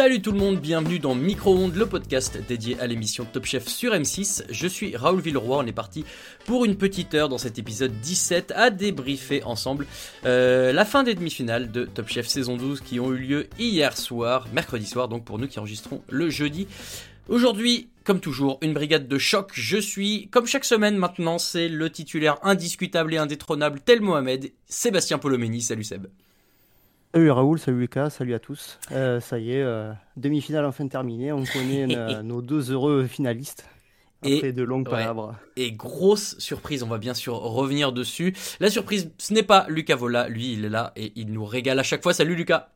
Salut tout le monde, bienvenue dans Micro-ondes, le podcast dédié à l'émission Top Chef sur M6. Je suis Raoul Villeroy, on est parti pour une petite heure dans cet épisode 17 à débriefer ensemble euh, la fin des demi-finales de Top Chef saison 12 qui ont eu lieu hier soir, mercredi soir, donc pour nous qui enregistrons le jeudi. Aujourd'hui, comme toujours, une brigade de choc. Je suis, comme chaque semaine maintenant, c'est le titulaire indiscutable et indétrônable tel Mohamed, Sébastien Polomeni. Salut Seb. Salut Raoul, salut Lucas, salut à tous. Euh, ça y est, euh, demi-finale enfin terminée. On connaît nos deux heureux finalistes. Après Et- de longues ouais. palabres. Et grosse surprise, on va bien sûr revenir dessus. La surprise, ce n'est pas Lucas Vola, lui il est là et il nous régale à chaque fois. Salut Lucas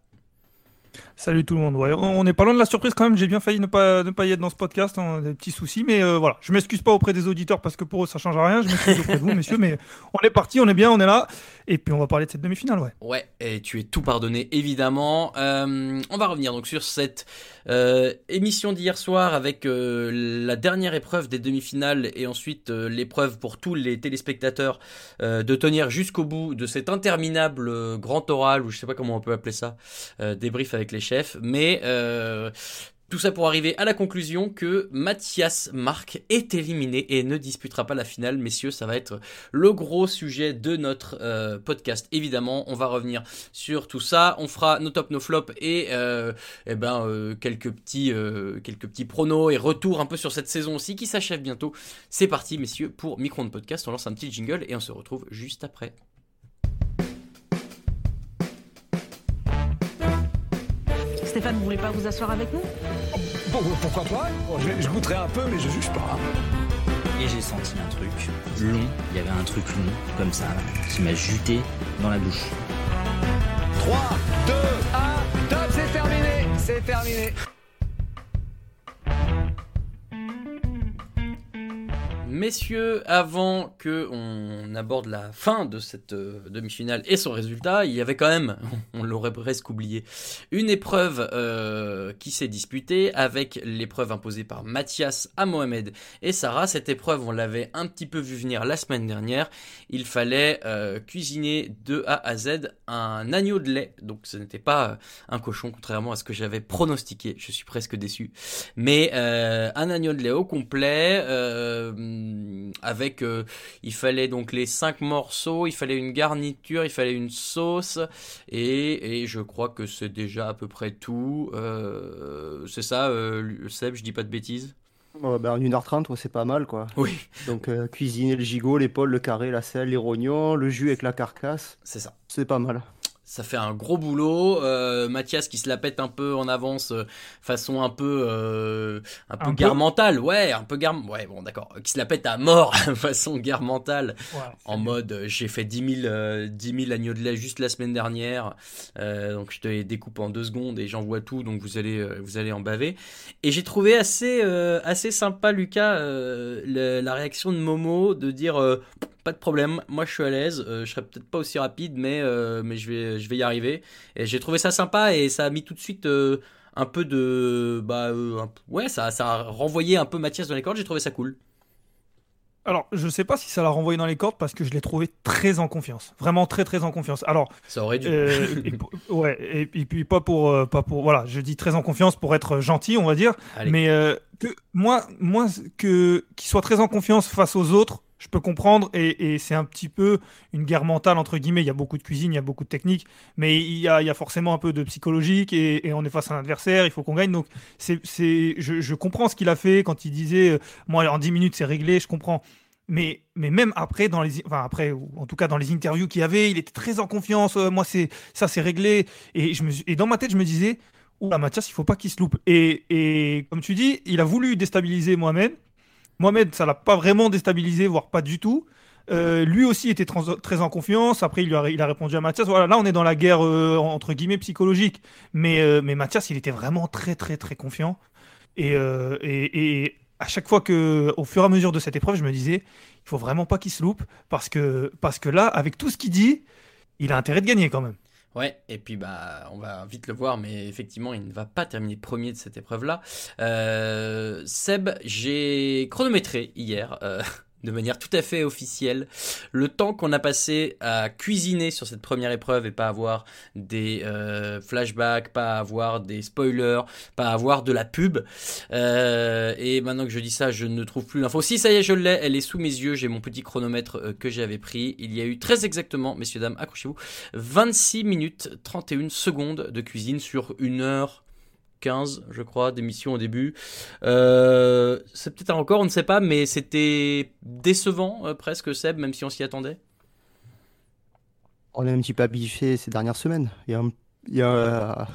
Salut tout le monde. On n'est pas loin de la surprise quand même. J'ai bien failli ne pas, ne pas y être dans ce podcast. A des petits soucis. Mais euh, voilà, je m'excuse pas auprès des auditeurs parce que pour eux ça change rien. Je m'excuse auprès de vous, messieurs. Mais on est parti, on est bien, on est là. Et puis on va parler de cette demi-finale. Ouais. Ouais, et tu es tout pardonné, évidemment. Euh, on va revenir donc sur cette euh, émission d'hier soir avec la dernière épreuve des demi-finales et ensuite l'épreuve pour tous les téléspectateurs de tenir jusqu'au bout de cet interminable grand oral, ou je sais pas comment on peut appeler ça, débrief avec les chefs. Mais euh, tout ça pour arriver à la conclusion que Mathias Marc est éliminé et ne disputera pas la finale. Messieurs, ça va être le gros sujet de notre euh, podcast. Évidemment, on va revenir sur tout ça. On fera nos top, nos flops et, euh, eh ben, quelques, petits, quelques pronos et retours un peu sur cette saison aussi qui s'achève bientôt. C'est parti, messieurs, pour Micro Podcast. On lance un petit jingle et on se retrouve juste après. Stéphane, vous voulez pas vous asseoir avec nous? Bon, pourquoi pas? Bon, je, je goûterai un peu, mais je juge pas. Et j'ai senti un truc long. Il y avait un truc long, comme ça, qui m'a juté dans la bouche. 3, 2, 1, top, c'est terminé C'est terminé Messieurs, avant que on aborde la fin de cette euh, demi-finale et son résultat, il y avait quand même, on l'aurait presque oublié, une épreuve euh, qui s'est disputée avec l'épreuve imposée par Mathias à Mohamed et Sarah. Cette épreuve, on l'avait un petit peu vu venir la semaine dernière. Il fallait euh, cuisiner de A à Z un agneau de lait, donc ce n'était pas euh, un cochon, contrairement à ce que j'avais pronostiqué. Je suis presque déçu mais euh, un agneau de lait au complet euh, avec euh, il fallait donc les cinq morceaux il fallait une garniture il fallait une sauce et, et je crois que c'est déjà à peu près tout. Euh, c'est ça euh, Seb je dis pas de bêtises? Ben, en 1h30, ouais, c'est pas mal quoi. oui. Donc euh, cuisiner le gigot, l'épaule, le carré, la selle, les rognons, le jus avec la carcasse, c'est ça. C'est pas mal. Ça fait un gros boulot. Euh, Mathias qui se la pète un peu en avance, euh, façon un peu, euh, un peu Un peu guerre mentale, ouais, un peu guerre, ouais, bon, d'accord, qui se la pète à mort, façon guerre mentale, en mode, euh, j'ai fait 10 000, euh, 10 000 agneaux de lait juste la semaine dernière, donc je te les découpe en deux secondes et j'envoie tout, donc vous allez, vous allez en baver. Et j'ai trouvé assez, assez sympa, Lucas, le- la réaction de Momo de dire. pas de problème, moi je suis à l'aise, je serai peut-être pas aussi rapide, mais, mais je, vais, je vais y arriver. Et j'ai trouvé ça sympa et ça a mis tout de suite euh, un peu de. Bah, euh, un- ouais, ça, ça a renvoyé un peu Mathias dans les cordes, j'ai trouvé ça cool. Alors, je sais pas si ça l'a renvoyé dans les cordes parce que je l'ai trouvé très en confiance, vraiment très très en confiance. Alors, ça aurait dû. Euh, et, ouais, et, puis pas pour euh, pas pour voilà, je dis très en confiance pour être gentil, on va dire. Mais euh, que moi moi que qu'il soit très en confiance face aux autres, je peux comprendre et, c'est un petit peu une guerre mentale entre guillemets. Il y a beaucoup de cuisine, il y a beaucoup de technique, mais il y a, y a forcément un peu de psychologique et, on est face à un adversaire, il faut qu'on gagne. Donc c'est, je, je, comprends ce qu'il a fait quand il disait euh, moi en 10 minutes c'est réglé, je comprends. Mais, même après, dans les, enfin après, ou en tout cas dans les interviews qu'il y avait, il était très en confiance. Euh, moi, c'est ça, c'est réglé. Et, et dans ma tête, je me disais, oula, Mathias, il faut pas qu'il se loupe. Et, et comme tu dis, il a voulu déstabiliser Mohamed. Mohamed, ça l'a pas vraiment déstabilisé, voire pas du tout. Euh, lui aussi était très en confiance. Après, il, a, répondu à Mathias. Voilà, là, on est dans la guerre euh, entre guillemets psychologique. Mais, euh, mais Mathias, il était vraiment très, très, très confiant. Et, à chaque fois que, au fur et à mesure de cette épreuve, je me disais, il faut vraiment pas qu'il se loupe parce que là, avec tout ce qu'il dit, il a intérêt de gagner quand même. Ouais, et puis bah on va vite le voir, mais effectivement il ne va pas terminer premier de cette épreuve-là. Euh, Seb, j'ai chronométré hier. Euh, de manière tout à fait officielle le temps qu'on a passé à cuisiner sur cette première épreuve et pas avoir des euh, flashbacks, pas avoir des spoilers, pas avoir de la pub. Euh, et maintenant que je dis ça, je ne trouve plus l'info. Si ça y est, je l'ai, elle est sous mes yeux. J'ai mon petit chronomètre euh, que j'avais pris. Il y a eu très exactement, messieurs dames, accrochez-vous, 26 minutes 31 secondes de cuisine sur une heure 15, je crois, d'émissions au début. Euh, c'est peut-être encore, on ne sait pas, mais c'était décevant euh, presque, Seb, même si on s'y attendait. On est un petit peu habitué ces dernières semaines. Il y a,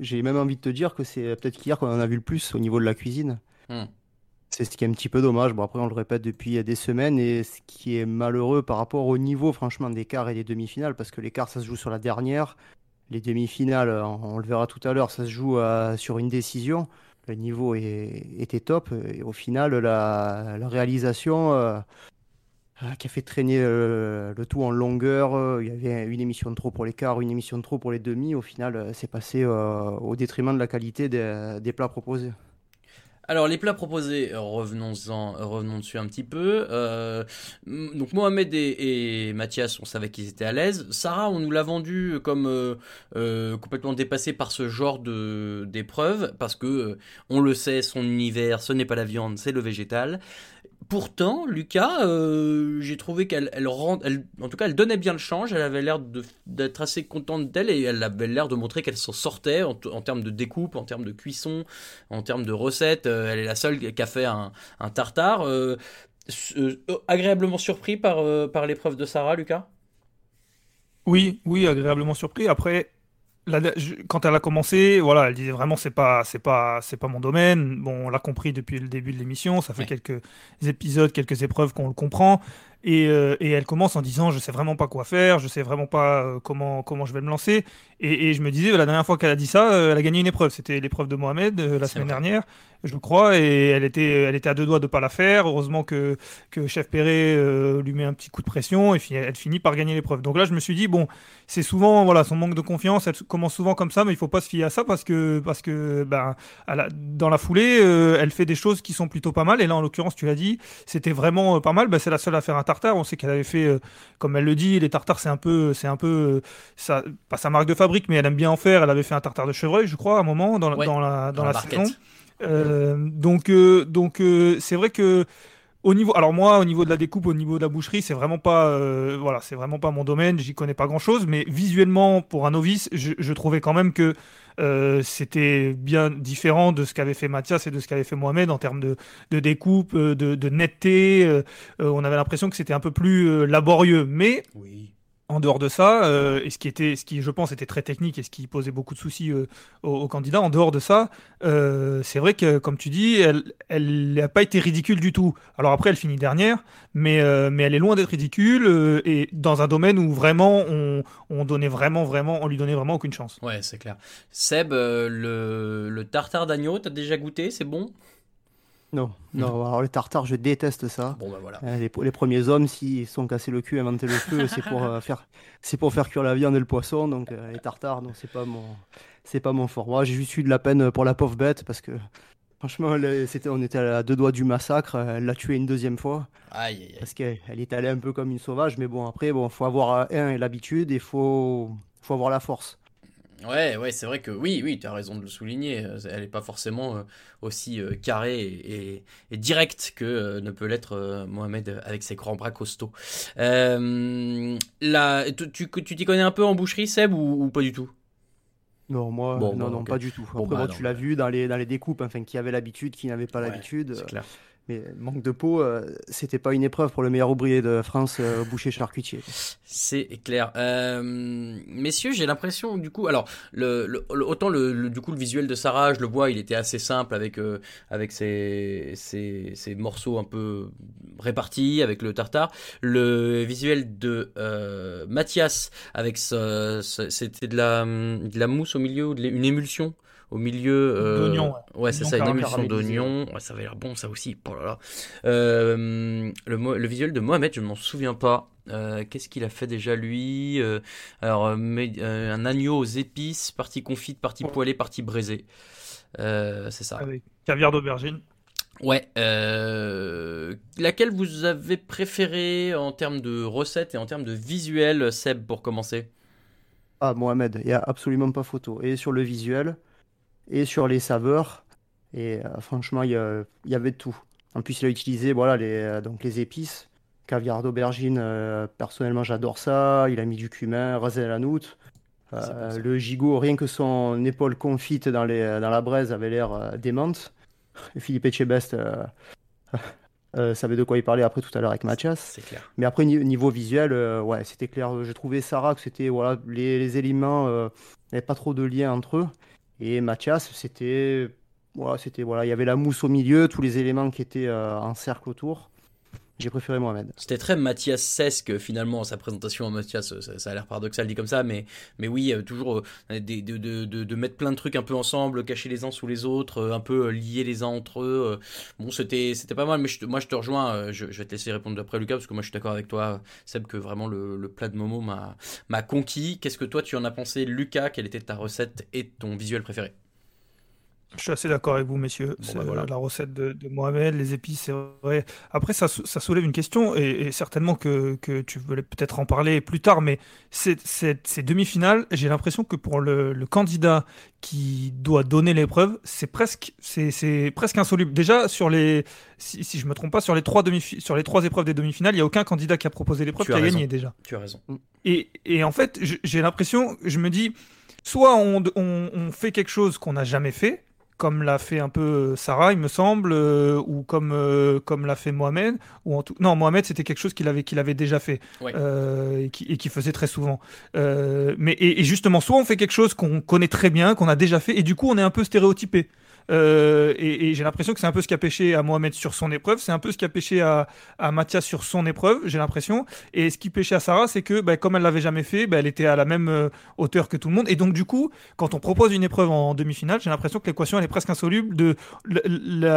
j'ai même envie de te dire que c'est peut-être qu'hier qu'on en a vu le plus au niveau de la cuisine. Hmm. C'est ce qui est un petit peu dommage. Bon, après, on le répète depuis des semaines et ce qui est malheureux par rapport au niveau, franchement, des quarts et des demi-finales, parce que les quarts, ça se joue sur la dernière. Les demi-finales, on, le verra tout à l'heure, ça se joue euh, sur une décision. Le niveau était top. Au final, la, réalisation euh, euh, qui a fait traîner le tout en longueur, il y avait une émission de trop pour les quarts, une émission de trop pour les demi. Au final, c'est passé au détriment de la qualité des plats proposés. Alors les plats proposés, revenons-en, revenons dessus un petit peu. Euh, donc Mohamed et, Mathias, on savait qu'ils étaient à l'aise. Sarah, on nous l'a vendu comme euh, euh, complètement dépassée par ce genre de d'épreuve parce que on le sait, son univers, ce n'est pas la viande, c'est le végétal. Pourtant, Lucas, euh, j'ai trouvé qu'elle, elle, en tout cas, elle donnait bien le change. Elle avait l'air d'être assez contente d'elle et elle avait l'air de montrer qu'elle s'en sortait en, termes de découpe, en termes de cuisson, en termes de recettes. Euh, elle est la seule qui a fait un, tartare. Euh, agréablement surpris par, par l'épreuve de Sarah, Lucas? Oui, oui, agréablement surpris. Après, quand elle a commencé, voilà, elle disait vraiment c'est pas c'est pas c'est pas mon domaine. Bon, on l'a compris depuis le début de l'émission, ça fait quelques épisodes, quelques épreuves qu'on le comprend. Euh, et, elle commence en disant je sais vraiment pas quoi faire, je sais vraiment pas euh, comment comment je vais me lancer. Et, je me disais la dernière fois qu'elle a dit ça, euh, elle a gagné une épreuve. C'était l'épreuve de Mohamed la semaine dernière, je crois, et elle était elle était à deux doigts de pas la faire. Heureusement que que Chef Perret lui met un petit coup de pression et elle finit par gagner l'épreuve. Donc là je me suis dit bon c'est souvent voilà son manque de confiance. Elle commence souvent comme ça, mais il faut pas se fier à ça parce que parce que ben dans la foulée elle fait des choses qui sont plutôt pas mal. Et là en l'occurrence tu l'as dit, c'était vraiment pas mal. Ben, c'est la seule à faire un on sait qu'elle avait fait, euh, comme elle le dit, les tartares, c'est un peu, c'est un peu, ça, pas sa marque de fabrique, mais elle aime bien en faire. Elle avait fait un tartare de chevreuil, je crois, à un moment dans, dans la, dans, la, saison. Euh, donc, euh, donc c'est vrai que au niveau, alors moi, au niveau de la découpe, au niveau de la boucherie, c'est vraiment pas, voilà, c'est vraiment pas mon domaine. J'y connais pas grand chose, mais visuellement, pour un novice, je trouvais quand même que euh, c'était bien différent de ce qu'avait fait Mathias et de ce qu'avait fait Mohamed en termes de, découpe, euh, de, netteté. Euh, on avait l'impression que c'était un peu plus laborieux. Mais oui en dehors de ça, euh, et ce qui était, ce qui je pense était très technique et ce qui posait beaucoup de soucis euh, aux, candidats, en dehors de ça, euh, c'est vrai que comme tu dis, elle, n'a pas été ridicule du tout. Alors après, elle finit dernière, mais elle est loin d'être ridicule et dans un domaine où vraiment on, on, donnait vraiment vraiment, on lui donnait vraiment aucune chance. Ouais, c'est clair. Seb, le, le tartare d'agneau, t'as déjà goûté, c'est bon? Non, non. Alors le tartare, je déteste ça. Bon bah voilà. Euh, les, les, premiers hommes, s'ils sont cassés le cul, inventer le feu, c'est pour euh, faire, c'est pour faire cuire la viande et le poisson. Donc euh, les tartares, non, c'est pas mon, c'est pas mon fort. Moi, j'ai juste eu de la peine pour la pauvre bête parce que Franchement, c'était, on était à deux doigts du massacre. Elle l'a tué une deuxième fois. Aïe, aïe, aïe. Parce qu'elle est allée un peu comme une sauvage. Mais bon, après, bon, faut avoir un l'habitude et faut, faut avoir la force. Ouais, ouais, c'est vrai que oui, oui, tu as raison de le souligner. Elle n'est pas forcément euh, aussi euh, carrée et, et, directe que euh, ne peut l'être Mohamed avec ses grands bras costauds. là, tu t'y connais un peu en boucherie, Seb, ou pas du tout? Non, moi, non, bah, non, pas du tout. Après, bah, tu l'as vu dans les, dans les découpes, enfin, qui avait l'habitude, qui n'avait pas l'habitude. C'est clair. Mais manque de peau, euh, c'était pas une épreuve pour le meilleur ouvrier de France, euh, boucher charcutier. C'est clair. Euh, messieurs, j'ai l'impression, du coup, alors, le, autant le, du coup, le visuel de Sarah, je le vois, il était assez simple avec, avec ses, ses, morceaux un peu répartis, avec le tartare. Le visuel de Mathias, avec c'était de la, de la mousse au milieu, une émulsion au milieu. Euh, d'oignon. Ouais, c'est ça, une émulsion d'oignon. Ouais, ça avait l'air bon, ça aussi. Oh là là. Euh, le, le, visuel de Mohamed, je ne m'en souviens pas. Euh, qu'est-ce qu'il a fait déjà lui Alors, un agneau aux épices, partie confite, partie poêlée, partie braisée. c'est ça. Avec caviar d'aubergine. Ouais. laquelle vous avez préféré en termes de recettes et en termes de visuel, Seb, pour commencer? Ah, Mohamed, il n'y a absolument pas photo. Et sur le visuel, et sur les saveurs. Et euh, franchement, il y, y, avait tout. En plus, il a utilisé voilà, les, euh, donc les épices. Caviar d'aubergine, euh, personnellement, j'adore ça. Il a mis du cumin, rasé la noute. le gigot, rien que son épaule confite dans, les, dans la braise avait l'air démente. Philippe Etchebest euh, savait de quoi il parlait après tout à l'heure avec Mathias. C'est clair. Mais après, niveau visuel, ouais, c'était clair. J'ai trouvé Sarah que c'était voilà, les, les éléments, il n'y avait pas trop de lien entre eux. Et Mathias, c'était voilà, c'était voilà, il y avait la mousse au milieu, tous les éléments qui étaient euh, en cercle autour. J'ai préféré Mohamed. C'était très Mathias-esque finalement sa présentation. Mathias, ça, a l'air paradoxal dit comme ça, mais, mais oui, euh, toujours euh, de, mettre plein de trucs un peu ensemble, cacher les uns sous les autres, un peu lier les uns entre eux. Bon, c'était, pas mal, mais moi je te rejoins. Je, vais te laisser répondre après Lucas, parce que moi je suis d'accord avec toi, Seb, que vraiment le, le plat de Momo m'a conquis. Qu'est-ce que toi tu en as pensé, Lucas? Quelle était ta recette et ton visuel préféré? Je suis assez d'accord avec vous, messieurs. c'est bah, la recette de, Mohamed, les épices, c'est vrai. Après, ça, ça, soulève une question, et, certainement que, que, tu voulais peut-être en parler plus tard, mais ces demi-finales, j'ai l'impression que pour le, candidat qui doit donner l'épreuve, c'est presque, c'est, presque insoluble. Déjà, sur les, si, si je me trompe pas, sur les trois, demi sur les trois épreuves des demi-finales, il n'y a aucun candidat qui a proposé l'épreuve qui a gagné déjà. Tu as raison. Et, et en fait, j'ai l'impression, je me dis, soit on, on, on fait quelque chose qu'on n'a jamais fait, comme l'a fait un peu euh, Sarah, il me semble, euh, ou comme, euh, comme l'a fait Mohamed. Ou en tout... Non, Mohamed, c'était quelque chose qu'il avait, qu'il avait déjà fait et qu'il qui faisait très souvent. mais, et, justement, soit on fait quelque chose qu'on connaît très bien, qu'on a déjà fait, et du coup, on est un peu stéréotypé. Euh, et, j'ai l'impression que c'est un peu ce qui a pêché à Mohamed sur son épreuve, c'est un peu ce qui a pêché à, à Mathias sur son épreuve, j'ai l'impression. Et ce qui pêchait à Sarah, c'est que bah, comme elle l'avait jamais fait, bah, elle était à la même euh, hauteur que tout le monde. Et donc du coup, quand on propose une épreuve en, demi-finale, j'ai l'impression que l'équation elle est presque insoluble de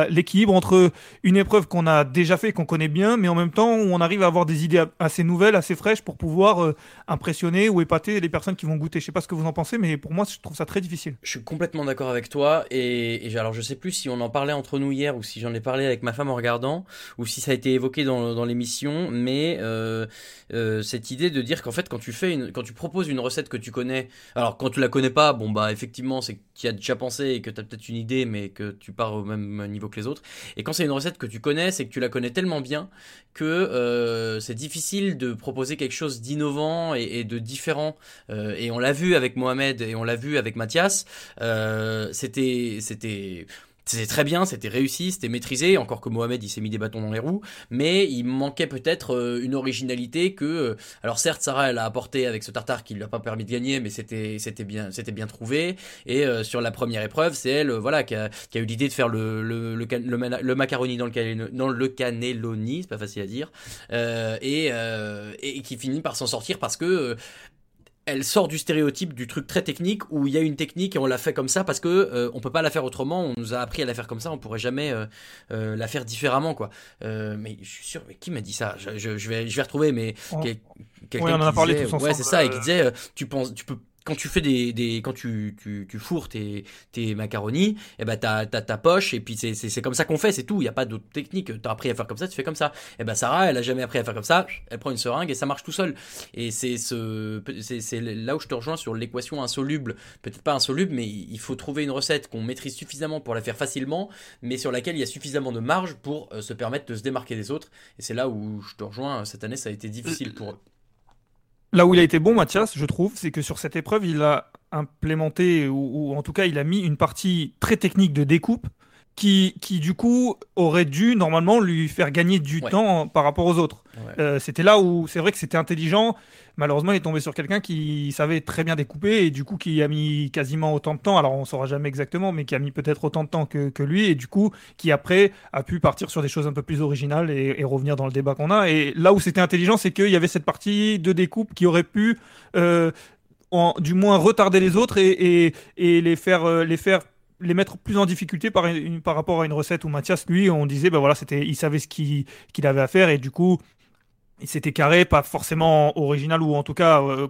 l'équilibre entre une épreuve qu'on a déjà fait, qu'on connaît bien, mais en même temps où on arrive à avoir des idées assez nouvelles, assez fraîches pour pouvoir euh, impressionner ou épater les personnes qui vont goûter. Je sais pas ce que vous en pensez, mais pour moi, je trouve ça très difficile. Je suis complètement d'accord avec toi et, et alors je sais plus si on en parlait entre nous hier ou si j'en ai parlé avec ma femme en regardant ou si ça a été évoqué dans, l'émission, mais euh, euh, cette idée de dire qu'en fait quand tu fais une, quand tu proposes une recette que tu connais, alors quand tu la connais pas, bon bah effectivement c'est que tu as déjà pensé et que tu as peut-être une idée mais que tu pars au même niveau que les autres. Et quand c'est une recette que tu connais, c'est que tu la connais tellement bien que euh, c'est difficile de proposer quelque chose d'innovant et, de différent. Et on l'a vu avec Mohamed et on l'a vu avec Mathias. Euh, c'était c'était très bien, c'était réussi, c'était maîtrisé, encore que Mohamed il s'est mis des bâtons dans les roues, mais il manquait peut-être euh, une originalité que, euh, alors certes Sarah elle a apporté avec ce tartare qui lui a pas permis de gagner, mais c'était c'était bien c'était bien trouvé. Et euh, sur la première épreuve, c'est elle voilà qui a, eu l'idée de faire le macaroni dans le dans cannelloni, c'est pas facile à dire, et qui finit par s'en sortir parce que elle sort du stéréotype du truc très technique où il y a une technique et on l'a fait comme ça parce que euh, on peut pas la faire autrement. On nous a appris à la faire comme ça, on pourrait jamais euh, euh, la faire différemment quoi. mais je suis sûr, mais qui m'a dit ça? Je, vais je vais retrouver mais quelqu'un on en a parlé ouais c'est ça et qui disait tu penses tu peux quand tu fais des, des quand tu, tu, tu fourres tes, tes macaronis, et eh ben t'as, t'as ta poche et puis c'est, c'est, c'est comme ça qu'on fait, c'est tout. Il y a pas d'autre technique. T'as appris à faire comme ça, tu fais comme ça. Et eh ben Sarah, elle a jamais appris à faire comme ça. Elle prend une seringue et ça marche tout seul. Et c'est ce, c'est, c'est là où je te rejoins sur l'équation insoluble. Peut-être pas insoluble, mais il faut trouver une recette qu'on maîtrise suffisamment pour la faire facilement, mais sur laquelle il y a suffisamment de marge pour euh, se permettre de se démarquer des autres. Et c'est là où je te rejoins. Cette année, ça a été difficile pour eux. Là où il a été bon, Mathias, je trouve, c'est que sur cette épreuve, il a implémenté, ou, en tout cas, il a mis une partie très technique de découpe qui, qui, du coup, aurait dû normalement lui faire gagner du temps par rapport aux autres. Euh, c'était là où c'est vrai que c'était intelligent. Malheureusement, il est tombé sur quelqu'un qui savait très bien découper et du coup qui a mis quasiment autant de temps. Alors on saura jamais exactement, mais qui a mis peut-être autant de temps que, lui et du coup qui après a pu partir sur des choses un peu plus originales et, revenir dans le débat qu'on a. Et là où c'était intelligent, c'est qu'il y avait cette partie de découpe qui aurait pu euh, du moins retarder les autres et, et, les faire euh, les faire les mettre plus en difficulté par, par rapport à une recette où Mathias, lui, on disait, ben voilà, c'était, il savait ce qu'il avait à faire et du coup, il s'était carré, pas forcément original ou en tout cas euh,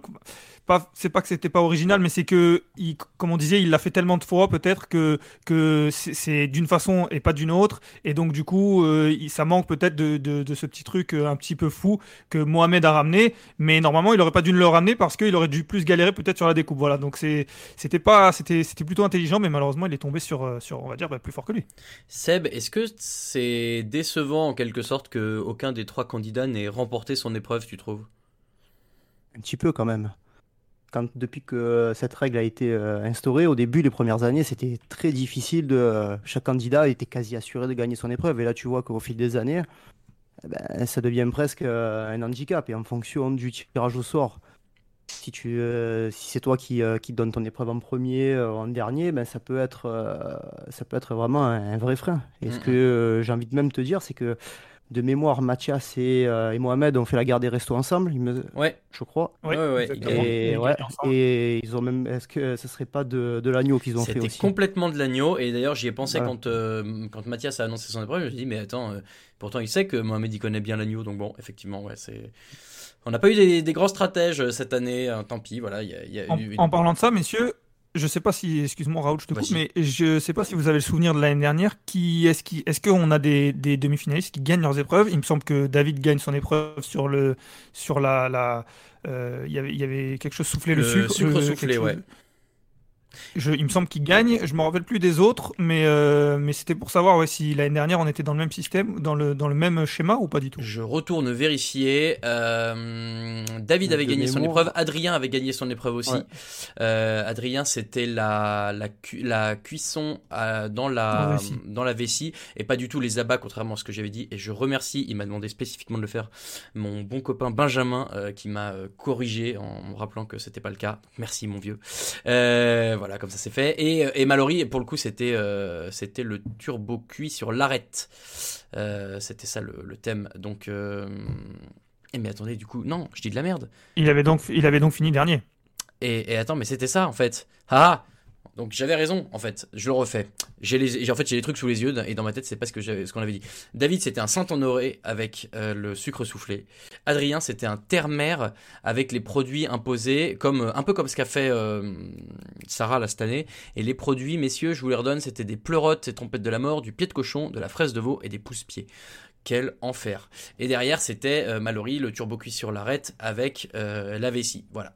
c'est pas que c'était pas original, mais c'est que, il, comme on disait, il l'a fait tellement de fois peut-être que, que c'est d'une façon et pas d'une autre. Et donc, du coup, euh, ça manque peut-être de, de, ce petit truc euh, un petit peu fou que Mohamed a ramené. Mais normalement, il aurait pas dû le ramener parce qu'il aurait dû plus galérer peut-être sur la découpe. Voilà. Donc, c'était pas, c'était plutôt intelligent, mais malheureusement, il est tombé sur, euh, sur on va dire, bah, plus fort que lui. Seb, est-ce que c'est décevant en quelque sorte que aucun des trois candidats n'ait remporté son épreuve, tu trouves? Un petit peu quand même depuis que cette règle a été euh, instaurée, au début, les premières années, c'était très difficile. De, euh, chaque candidat était quasi assuré de gagner son épreuve. Et là, tu vois qu'au fil des années, eh ben, ça devient presque euh, un handicap. Et en fonction du tirage au sort, si, tu, si c'est toi qui, qui donne ton épreuve en premier, en dernier, ben, ça, peut être, ça peut être vraiment un, vrai frein. Et ce que j'ai envie de même te dire, c'est que de mémoire, Mathias et, euh, et, Mohamed ont fait la guerre des restos ensemble, me... ouais. je crois. Ouais, ouais, et, ouais, et, ils ont même. Est-ce que ce serait pas de, de l'agneau qu'ils ont fait aussi C'était complètement de l'agneau. Et d'ailleurs, j'y ai pensé quand, euh, quand Mathias a annoncé son épreuve. Je me suis dit, mais attends, euh, pourtant il sait que Mohamed il connaît bien l'agneau. Donc bon, effectivement, ouais, c'est. On n'a pas eu des, des, grands stratèges cette année, hein, tant pis, voilà. Y a, y a en, en, parlant de ça, messieurs, je sais pas si, excuse-moi Raoul, je te coupe, mais je sais pas si vous avez le souvenir de l'année dernière. Qui est-ce qui, est-ce qu'on a des, des, demi-finalistes qui gagnent leurs épreuves? Il me semble que David gagne son épreuve sur le, sur la, la, euh, il y avait, il y avait quelque chose soufflé le, sucre, sucre soufflé, ouais il me semble qu'il gagne. Je me rappelle plus des autres, mais, euh, mais c'était pour savoir ouais, si l'année dernière on était dans le même système, dans le, dans le même schéma ou pas du tout. Je retourne vérifier. Euh, David avait gagné son épreuve. Adrien avait gagné son épreuve aussi. Euh, Adrien, c'était la, la, la, cuisson dans, la, dans la vessie et pas du tout les abats, contrairement à ce que j'avais dit. Et je remercie, il m'a demandé spécifiquement de le faire, mon bon copain Benjamin qui m'a corrigé en me rappelant que c'était pas le cas. Merci mon vieux. voilà voilà, comme ça c'est fait. Et, euh, et Mallory, pour le coup, c'était euh, c'était le turbo cuit sur l'arête. Euh, c'était ça le, thème. Donc, et mais attendez, du coup, non, je dis de la merde. Il avait donc, il avait donc fini dernier. Et, et attends, mais c'était ça en fait. Ah donc j'avais raison, en fait, je le refais. J'ai les, en fait, j'ai les trucs sous les yeux et dans ma tête, c'est pas ce que qu'on avait dit. David, c'était un Saint-Honoré avec euh, le sucre soufflé. Adrien, c'était un terre avec les produits imposés, comme un peu comme ce qu'a fait euh, Sarah là cette année. Et les produits, messieurs, je vous les redonne, c'était des pleurotes et trompettes de la mort, du pied de cochon, de la fraise de veau et des pouces-pieds quel enfer. Et derrière, c'était euh, Mallory, le turbo cuit sur l'arête avec euh, la vessie. Voilà,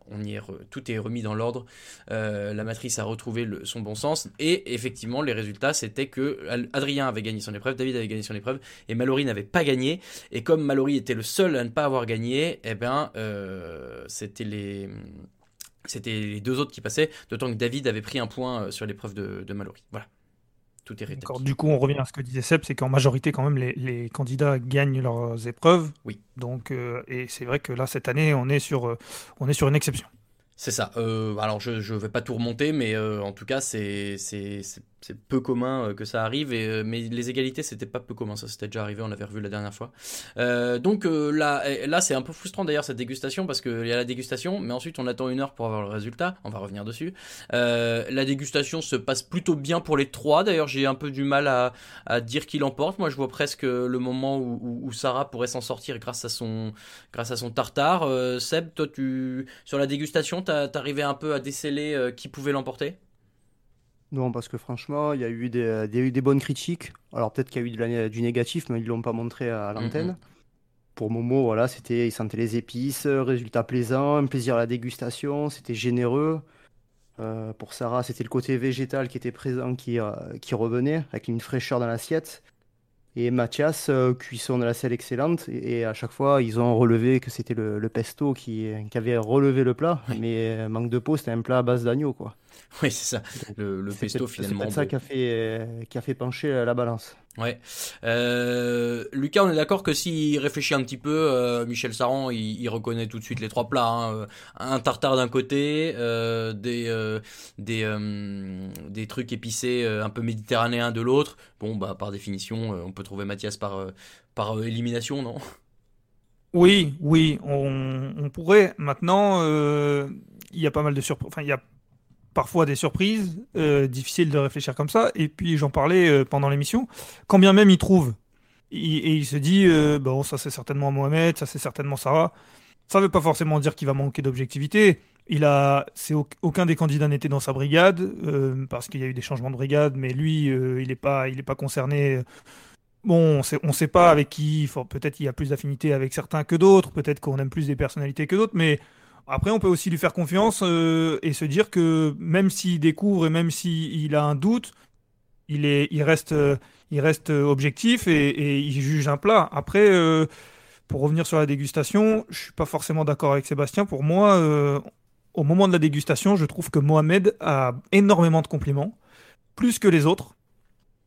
tout est remis dans l'ordre. Euh, la matrice a retrouvé son bon sens. Et effectivement, les résultats, c'était que Adrien avait gagné son épreuve, David avait gagné son épreuve, et Mallory n'avait pas gagné. Et comme Mallory était le seul à ne pas avoir gagné, eh les c'était les deux autres qui passaient, d'autant que David avait pris un point sur l'épreuve de, de Mallory. Voilà. Du coup, on revient à ce que disait Seb, c'est qu'en majorité, quand même, les, candidats gagnent leurs épreuves. Oui. Donc, euh, et c'est vrai que là, cette année, on est sur, euh, on est sur une exception. C'est ça. Euh, alors, je ne vais pas tout remonter, mais en tout cas, c'est c'est peu commun euh, que ça arrive, euh, mais les égalités c'était pas peu commun, ça c'était déjà arrivé, on l'avait revu la dernière fois. Euh, donc là, c'est un peu frustrant d'ailleurs cette dégustation parce qu'il y a la dégustation, mais ensuite on attend une heure pour avoir le résultat, on va revenir dessus. la dégustation se passe plutôt bien pour les trois, d'ailleurs j'ai un peu du mal à, dire qui l'emporte, moi je vois presque le moment où, où, Sarah pourrait s'en sortir grâce à son, grâce à son tartare. Seb, toi tu, sur la dégustation, T'arrivais un peu à déceler qui pouvait l'emporter? Non, parce que franchement, il y a eu des, des, des bonnes critiques. Alors peut-être qu'il y a eu de du négatif, mais ils l'ont pas montré à l'antenne. Pour Momo, voilà, c'était, il sentait les épices, résultat plaisant, un plaisir à la dégustation, c'était généreux. Euh, pour Sarah, c'était le côté végétal qui était présent, qui, euh, qui revenait, avec une fraîcheur dans l'assiette. Et Mathias, euh, cuisson de la selle excellente. Et, à chaque fois, ils ont relevé que c'était le, pesto qui, qui, avait relevé le plat. Mais manque de peau, c'était un plat à base d'agneau, quoi. Oui, c'est ça. Le, pesto, finalement. C'est ça qui a, fait, qui a fait pencher la balance. Ouais. Euh, Lucas, on est d'accord que s'il réfléchit un petit peu, euh, Michel Saran, il, reconnaît tout de suite les trois plats. Hein. Un tartare d'un côté, euh, des euh, des des trucs épicés un peu méditerranéens de l'autre. Bon, bah par définition, on peut trouver Mathias par par élimination, non? Oui, oui, on, on pourrait. Maintenant, il y a pas mal de surprises. Enfin, il y a parfois des surprises, euh, difficile de réfléchir comme ça. Et puis j'en parlais euh, pendant l'émission, quand bien même il trouve, et il se dit, euh, bon, ça c'est certainement Mohamed, ça c'est certainement Sarah. Ça ne veut pas forcément dire qu'il va manquer d'objectivité. Il a, c'est aucun des candidats n'était dans sa brigade parce qu'il y a eu des changements de brigade, mais lui, il n'est pas, il est pas concerné. Bon, on ne sait pas avec qui. Peut-être il y a plus d'affinité avec certains que d'autres. Peut-être qu'on aime plus des personnalités que d'autres, mais après, on peut aussi lui faire confiance euh, et se dire que même s'il découvre et même s'il a un doute, il, est, il, reste, euh, reste objectif et, il juge un plat. Après, euh, pour revenir sur la dégustation, je suis pas forcément d'accord avec Sébastien. Pour moi, au moment de la dégustation, je trouve que Mohamed a énormément de compliments, plus que les autres.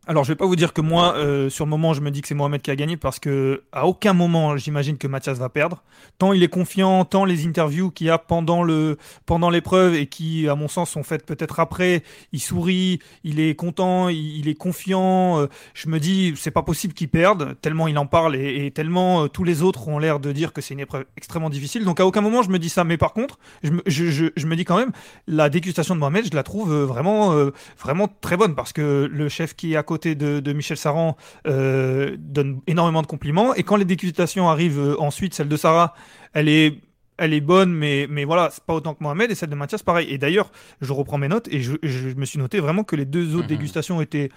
Alors, je vais pas vous dire que moi, euh, sur le moment, je me dis que c'est Mohamed qui a gagné parce que à aucun moment, j'imagine que Mathias va perdre. Tant il est confiant, tant les interviews qu'il a pendant le pendant l'épreuve et qui, à mon sens, sont faites peut-être après, il sourit, il est content, il, est confiant. Euh, je me dis, c'est pas possible qu'il perde tellement il en parle et, tellement euh, tous les autres ont l'air de dire que c'est une épreuve extrêmement difficile. Donc, à aucun moment, je me dis ça. Mais par contre, je me, je, je, me dis quand même, la dégustation de Mohamed, je la trouve vraiment vraiment très bonne parce que le chef qui est à côté de, Michel Saran euh, donne énormément de compliments. Et quand les dégustations arrivent euh, ensuite, celle de Sarah, elle est elle est bonne, mais, mais voilà, c'est pas autant que Mohamed, et celle de Mathias, pareil. Et d'ailleurs, je reprends mes notes, et je, me suis noté vraiment que les deux autres mhm. dégustations étaient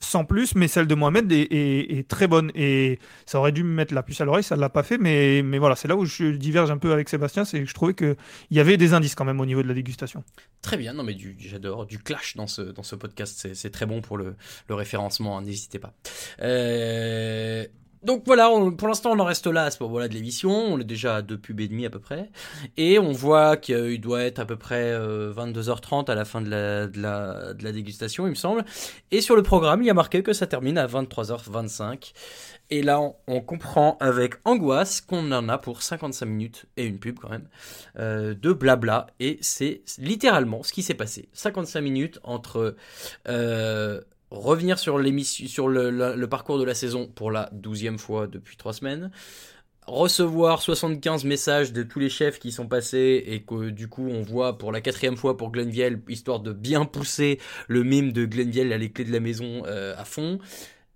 sans plus, mais celle de Mohamed est, très bonne. Et ça aurait dû me mettre la puce à l'oreille, ça ne l'a pas fait. Mais, voilà, c'est là où je diverge un peu avec Sébastien, c'est que je trouvais qu'il y avait des indices quand même au niveau de la dégustation. Très bien, non mais j'adore, du clash dans ce, dans ce podcast, c'est très bon pour le, le référencement, hein, n'hésitez pas. Euh, donc voilà, pour l'instant on en reste là à ce moment-là de l'émission, on est déjà à deux pubs et demi à peu près, et on voit qu'il doit être à peu près 22h30 euh, à la fin de la, dégustation il me semble, et sur le programme il y a marqué que ça termine à 23h25, et là on, comprend avec angoisse qu'on en a pour 55 minutes, et une pub quand même, euh, de blabla, et c'est littéralement ce qui s'est passé, 55 minutes entre... Euh, revenir sur sur le, parcours de la saison pour la douzième fois depuis trois semaines, recevoir 75 messages de tous les chefs qui sont passés et que du coup on voit pour la quatrième fois pour Glenville, histoire de bien pousser le mime de Glenville à les clés de la maison euh, à fond.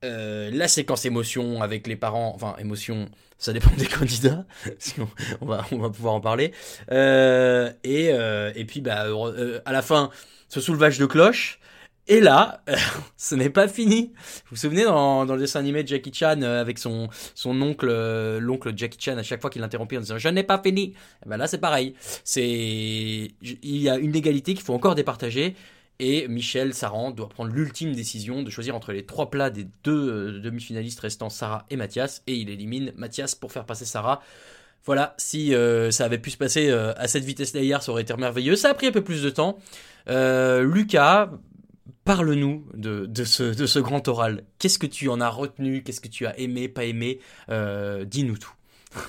Euh, la séquence émotion avec les parents, enfin émotion, ça dépend des candidats, on, va, on va pouvoir en parler. Euh, et, et puis bah, à la fin, ce soulevage de cloche, et là, ce n'est pas fini. Vous vous souvenez dans, le dessin animé de Jackie Chan euh, avec son, son oncle, euh, l'oncle Jackie Chan, à chaque fois qu'il l'interrompait en disant Je n'ai pas fini. Et eh ben là, c'est pareil. C'est, il y a une égalité qu'il faut encore départager. Et Michel Saran doit prendre l'ultime décision de choisir entre les trois plats des deux euh, demi-finalistes restants, Sarah et Mathias. Et il élimine Mathias pour faire passer Sarah. Voilà, si ça avait pu se passer à cette vitesse-là hier, ça aurait été merveilleux. Ça a pris un peu plus de temps. Lucas, Parle-nous de, de, ce, de ce grand oral. Qu'est-ce que tu en as retenu? Qu'est-ce que tu as aimé, pas aimé? Euh, Dis-nous tout.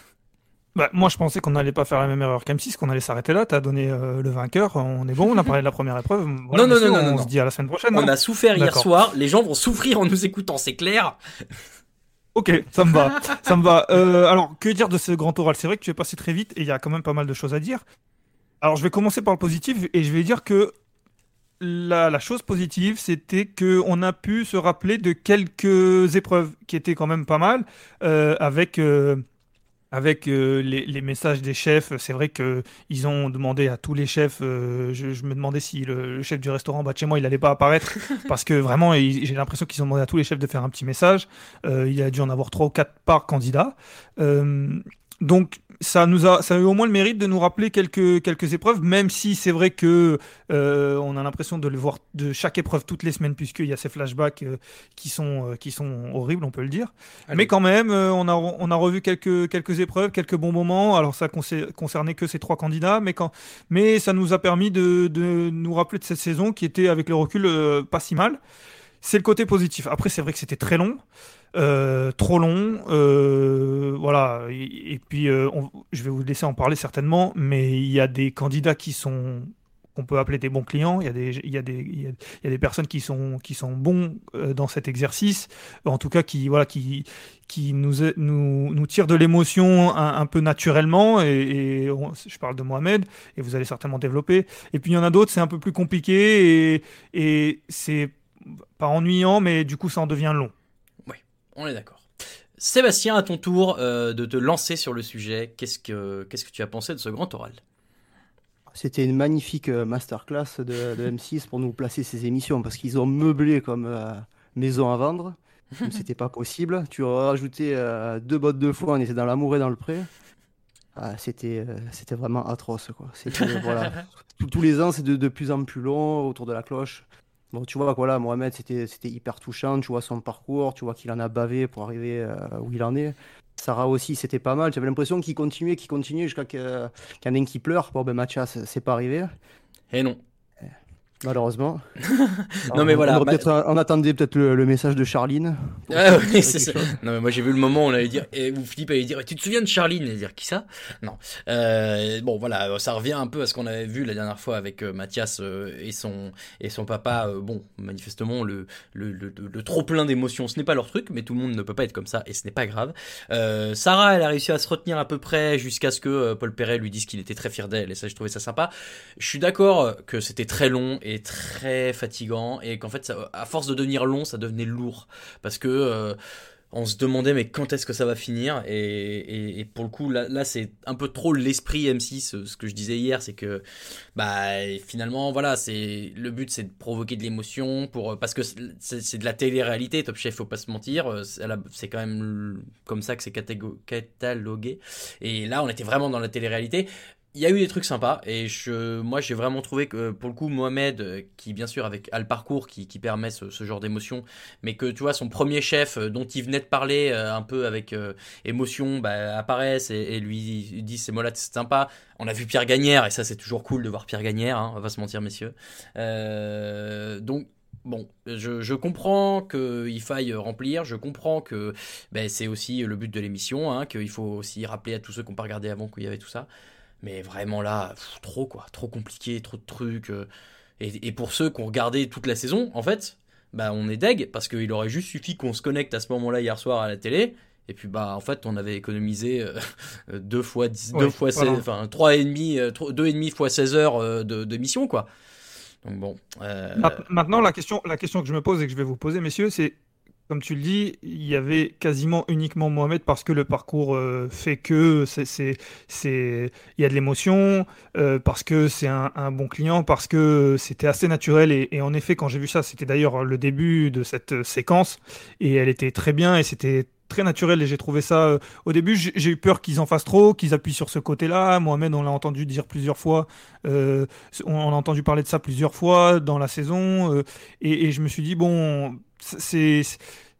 Bah, moi, je pensais qu'on n'allait pas faire la même erreur qu'M6, qu'on allait s'arrêter là. Tu as donné euh, le vainqueur, on est bon, on a parlé de la première épreuve. non, non, non, non, On se dit à la semaine prochaine. On a souffert hier soir, les gens vont souffrir en nous écoutant, c'est clair. Ok, ça me va, ça me va. Euh, alors, que dire de ce grand oral? C'est vrai que tu es passé très vite et il y a quand même pas mal de choses à dire. Alors, je vais commencer par le positif et je vais dire que la, chose positive, c'était qu'on a pu se rappeler de quelques épreuves qui étaient quand même pas mal, euh, avec, euh, avec euh, les, messages des chefs. C'est vrai qu'ils ont demandé à tous les chefs. Je, me demandais si le, chef du restaurant bas chez moi, il n'allait pas apparaître. parce que vraiment, j'ai l'impression qu'ils ont demandé à tous les chefs de faire un petit message. Il a dû en avoir trois ou quatre par candidat. Donc, ça nous a, ça a eu au moins le mérite de nous rappeler quelques, quelques épreuves, même si c'est vrai que euh, on a l'impression de le voir de chaque épreuve toutes les semaines, puisqu'il y a ces flashbacks euh, qui, sont, euh, qui sont horribles, on peut le dire. Mais quand même, on, a, on a revu quelques, quelques épreuves, quelques bons moments. Alors ça concernait que ces trois candidats, mais, quand, mais ça nous a permis de, de nous rappeler de cette saison qui était, avec le recul, pas si mal. C'est le côté positif. Après, c'est vrai que c'était très long. Euh, trop long, euh, voilà. Et, puis, euh, je vais vous laisser en parler certainement, mais il y a des candidats qui sont qu'on peut appeler des bons clients. Il y a des, il y a des, il y a, des personnes qui sont, qui sont bons dans cet exercice, en tout cas qui, voilà, qui, qui nous, nous, nous tirent de l'émotion un, peu naturellement. Et, je parle de Mohamed, et vous allez certainement développer. Et puis il y en a d'autres, c'est un peu plus compliqué et, et c'est pas ennuyant, mais du coup ça en devient long. On est d'accord. Sébastien, à ton tour euh, de te lancer sur le sujet, qu'est-ce que, qu'est-ce que tu as pensé de ce grand oral? C'était une magnifique euh, masterclass de, M6 pour nous placer ces émissions, parce qu'ils ont meublé comme euh, maison à vendre, c'était pas possible. Tu as rajouté deux bottes de foin, on était dans l'amour et dans le pré. Ah, c'était, c'était vraiment atroce. Quoi. voilà. tous, les ans, c'est de, de, plus en plus long autour de la cloche. Bon, tu vois, voilà, Mohamed, c'était, hyper touchant. Tu vois son parcours, tu vois qu'il en a bavé pour arriver euh, où il en est. Sarah aussi, c'était pas mal. J'avais l'impression qu'il continuait, qu'il continuait jusqu'à qu'il y en ait un qui pleure. Bon, ben Mathias, c'est pas arrivé. Et non. Malheureusement. non, mais voilà. On, attendait peut-être le, message de Charline. Ah, oui, c'est ça. Non, mais moi j'ai vu le moment où on allait dire, et où Philippe allait dire, tu te souviens de Charline? Et dire, qui ça? Non. Euh, bon, voilà, ça revient un peu à ce qu'on avait vu la dernière fois avec euh, Mathias euh, et, son, et son papa. Euh, bon, manifestement, le, le, le, le trop plein d'émotions, ce n'est pas leur truc, mais tout le monde ne peut pas être comme ça et ce n'est pas grave. Sarah, elle a réussi à se retenir à peu près jusqu'à ce que Paul Perret lui dise qu'il était très fier d'elle et ça, je trouvais ça sympa. Je suis d'accord que c'était très long et très fatigant et qu'en fait, à force de devenir long, ça devenait lourd. Parce que euh, on se demandait mais quand est-ce que ça va finir? Et, et, pour le coup là, là c'est un peu trop l'esprit M6 ce que je disais hier c'est que bah finalement voilà c'est le but c'est de provoquer de l'émotion pour parce que c'est de la télé-réalité Top Chef faut pas se mentir euh, c'est quand même comme ça que c'est catalogué. Et là on était vraiment dans la télé-réalité il y a eu des trucs sympas et je, moi j'ai vraiment trouvé que pour le coup Mohamed, euh, qui bien sûr avec a le parcours qui, qui permet ce, ce genre d'émotion, mais que tu vois son premier chef euh, dont il venait de parler euh, un peu avec émotion bah, apparaisse et, lui dit ces mots-là c'est sympa. On a vu Pierre Gagnère et ça c'est toujours cool de voir Pierre Gagnère, hein, on va se mentir messieurs. donc bon, je, je comprends qu'il faille remplir, je comprends que ben, c'est aussi le but de l'émission, hein, qu'il faut aussi rappeler à tous ceux qui n'ont pas regardé avant qu'il y avait tout ça. Mais vraiment là, trop quoi, trop compliqué, trop de trucs. Euh. et, pour ceux qui ont regardé toute la saison, en fait, bah on est deg parce qu'il aurait juste suffi qu'on se connecte à ce moment-là hier soir à la télé. Et puis bah en fait on avait économisé euh, deux fois deux fois 16, enfin trois et demi, euh, deux et demi fois 16 heures de, de mission quoi. Donc bon. Maintenant la question la question que je me pose et que je vais vous poser messieurs c'est comme tu le dis, il y avait quasiment uniquement Mohamed parce que le parcours euh, fait que c'est, il y a de l'émotion, euh, parce que c'est un, bon client, parce que c'était assez naturel. Et, en effet, quand j'ai vu ça, c'était d'ailleurs le début de cette séquence et elle était très bien et c'était très naturel et j'ai trouvé ça euh, au début j'ai eu peur qu'ils en fassent trop qu'ils appuient sur ce côté là Mohamed on l'a entendu dire plusieurs fois on, a entendu parler de ça plusieurs fois dans la saison et, et, je me suis dit bon c'est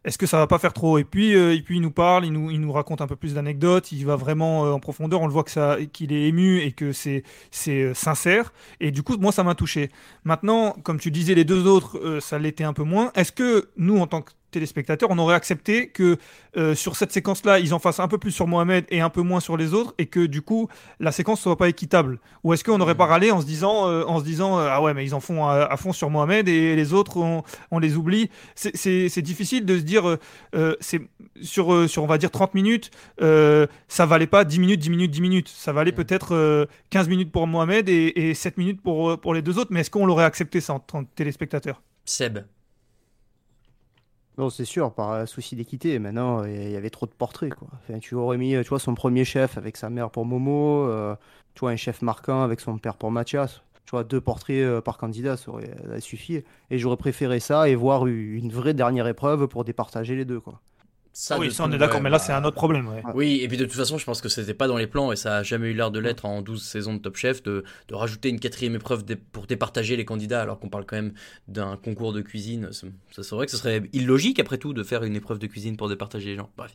est-ce que ça va pas faire trop? Et puis, euh, et puis il nous parle, il nous, il nous raconte un peu plus d'anecdotes, il va vraiment euh, en profondeur. On le voit que ça, qu'il est ému et que c'est, c'est euh, sincère. Et du coup, moi, ça m'a touché. Maintenant, comme tu disais, les deux autres, ça l'était un peu moins. Est-ce que nous, en tant que téléspectateurs, on aurait accepté que euh, sur cette séquence-là, ils en fassent un peu plus sur Mohamed et un peu moins sur les autres, et que du coup, la séquence soit pas équitable. Ou est-ce qu'on n'aurait pas râlé en se disant, euh, en se disant euh, ah ouais, mais ils en font à, fond sur Mohamed et les autres, on, les oublie C'est difficile de se dire, c'est sur, sur, on va dire, 30 minutes, ça valait pas 10 minutes, 10 minutes, 10 minutes. Ça valait peut-être 15 minutes pour Mohamed et, et 7 minutes pour, pour les deux autres, mais est-ce qu'on l'aurait accepté ça en tant que téléspectateur Seb Non, c'est sûr, par souci d'équité. Maintenant, il y avait trop de portraits. Quoi. tu aurais mis tu son premier chef avec sa mère pour Momo, euh, tu vois, un chef marquant avec son père pour Mathias. Tu vois, deux portraits euh, par candidat, ça aurait suffi. Et j'aurais préféré ça et voir une vraie dernière épreuve pour départager les deux. Quoi. Ça, oui, ça on est d'accord, mais là c'est un autre problème. Oui, et puis de toute façon, je pense que c'était pas dans les plans et ça a jamais eu l'air de l'être en 12 saisons de Top Chef de, de rajouter une quatrième épreuve pour départager les candidats alors qu'on parle quand même d'un concours de cuisine. Ça serait que ce serait illogique après tout de faire une épreuve de cuisine pour départager les gens. Bref,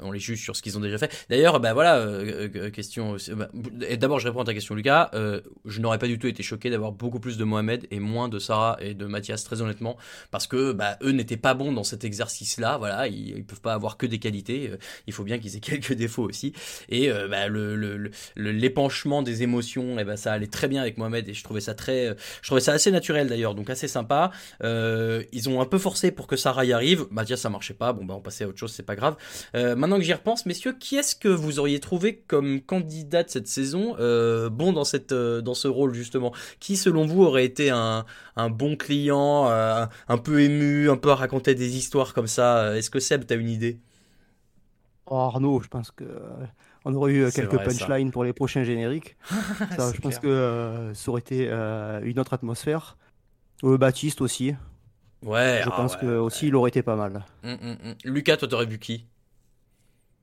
on les juge sur ce qu'ils ont déjà fait. D'ailleurs, bah voilà, euh, euh, question. Bah, et d'abord, je réponds à ta question, Lucas. Euh, je n'aurais pas du tout été choqué d'avoir beaucoup plus de Mohamed et moins de Sarah et de Mathias, très honnêtement, parce que bah, eux n'étaient pas bons dans cet exercice-là. Voilà, ils, ils peuvent pas avoir que des qualités, euh, il faut bien qu'ils aient quelques défauts aussi. Et euh, bah, le, l'épanchement des émotions, et eh ben, ça allait très bien avec Mohamed et je trouvais ça très, je trouvais ça assez naturel d'ailleurs, donc assez sympa. Euh, ils ont un peu forcé pour que Sarah y arrive. Mathias, ça marchait pas. Bon, bah, on passait à autre chose, c'est pas grave. maintenant que j'y repense, messieurs, qui est-ce que vous auriez trouvé comme candidat de cette saison bon dans, cette, dans ce rôle justement? Qui, selon vous, aurait été un, un bon client, un peu ému, un peu à raconter des histoires comme ça Est-ce que Seb, t'as une idée? Oh, Arnaud, je pense que euh, on aurait eu euh, quelques punchlines pour les prochains génériques. je pense que euh, ça aurait été une autre atmosphère. Baptiste aussi. Ouais. Je ah pense que aussi il aurait été pas mal. Hum, hum, hum. Lucas, toi t'aurais vu qui?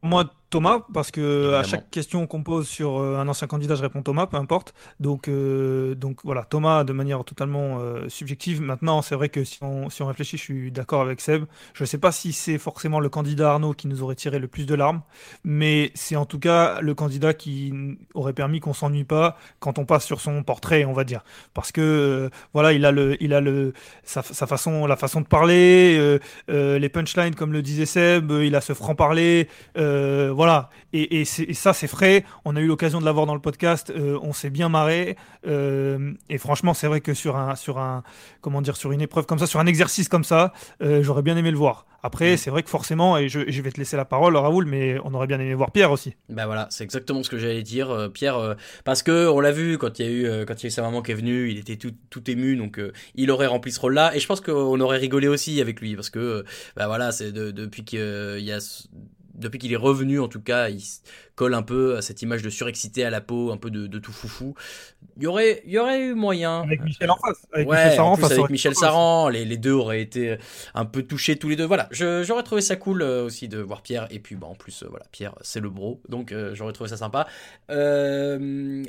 Moi, Thomas, parce que à chaque question qu'on pose sur euh, un ancien candidat, je réponds Thomas, peu importe. Donc, euh, donc voilà, Thomas de manière totalement euh, subjective. Maintenant, c'est vrai que si on, si on réfléchit, je suis d'accord avec Seb. Je ne sais pas si c'est forcément le candidat Arnaud qui nous aurait tiré le plus de larmes, mais c'est en tout cas le candidat qui aurait permis qu'on s'ennuie pas quand on passe sur son portrait, on va dire. Parce que voilà, il a le, il a le, sa, sa façon, la façon de parler, les punchlines, comme le disait Seb, il a ce franc parler. voilà voilà, et, ça c'est frais. On a eu l'occasion de l'avoir dans le podcast. Euh, on s'est bien marré. Euh, et franchement, c'est vrai que sur un, sur un, comment dire, sur une épreuve comme ça, sur un exercice comme ça, euh, j'aurais bien aimé le voir. Après, mm. c'est vrai que forcément, et je, vais te laisser la parole, Raoul, mais on aurait bien aimé voir Pierre aussi. Bah voilà, c'est exactement ce que j'allais dire, Pierre, parce que on l'a vu quand il y a eu, quand il y a eu sa maman qui est venue, il était tout, tout ému, donc il aurait rempli ce rôle-là, et je pense qu'on aurait rigolé aussi avec lui, parce que, bah voilà, c'est depuis qu'il y a depuis qu'il est revenu, en tout cas, il colle un peu à cette image de surexcité à la peau, un peu de, tout foufou. Il y aurait, il y aurait eu moyen. Avec Michel en face. Avec Michel Saran, avec Michel Saran, les, deux auraient été un peu touchés tous les deux. Voilà, j'aurais trouvé ça cool euh, aussi de voir Pierre. Et puis, bah, en plus, euh, voilà, Pierre, c'est le bro, donc euh, j'aurais trouvé ça sympa. Euh,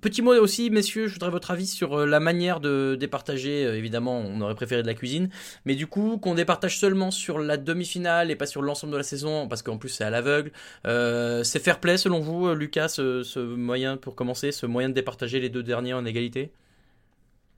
Petit mot aussi, messieurs, je voudrais votre avis sur euh, la manière de départager. Euh, évidemment, on aurait préféré de la cuisine, mais du coup, qu'on départage seulement sur la demi-finale et pas sur l'ensemble de la saison, parce qu'en plus c'est à l'aveugle. Euh, c'est fair play selon vous, Lucas, ce, moyen pour commencer, ce moyen de départager les deux derniers en égalité?